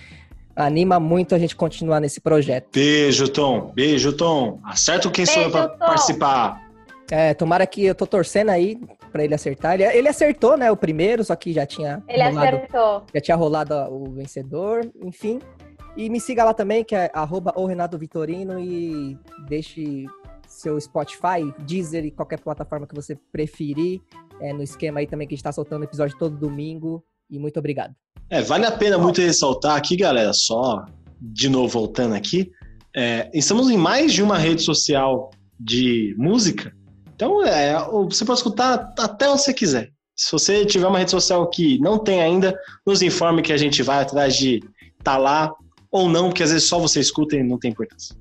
anima muito a gente continuar nesse projeto. Beijo, Tom. Beijo, Tom. Acerta quem sou eu Beijo, para Tom. participar. É, tomara que eu tô torcendo aí para ele acertar. Ele, ele acertou, né, o primeiro, só que já tinha Ele rolado acertou. já tinha rolado o vencedor, enfim. E me siga lá também, que é arroba o Renato Vitorino e deixe seu Spotify, Deezer e qualquer plataforma que você preferir. É, no esquema aí também que a gente tá soltando episódio todo domingo. E muito obrigado. É, vale a pena muito ressaltar aqui, galera, só de novo voltando aqui, é, estamos em mais de uma rede social de música, então é, você pode escutar até onde você quiser. Se você tiver uma rede social que não tem ainda, nos informe que a gente vai atrás de estar lá ou não, porque às vezes só você escuta e não tem importância.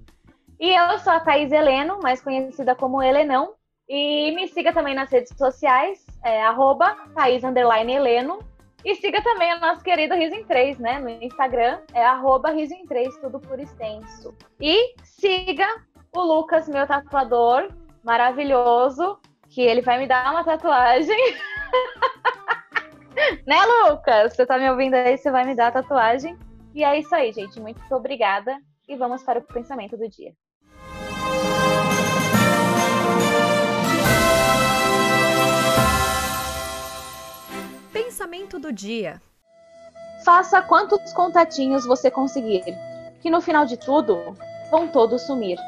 E eu sou a Thaís Heleno, mais conhecida como Helenão. E me siga também nas redes sociais, é, arroba Thaís Heleno. E siga também o nosso querido Riso em 3, né? No Instagram é arroba Riso em 3, tudo por extenso. E siga o Lucas, meu tatuador maravilhoso, que ele vai me dar uma tatuagem. [LAUGHS] né, Lucas? Você tá me ouvindo aí, você vai me dar a tatuagem. E é isso aí, gente. Muito obrigada. E vamos para o pensamento do dia. Pensamento do dia. Faça quantos contatinhos você conseguir, que no final de tudo, vão todos sumir.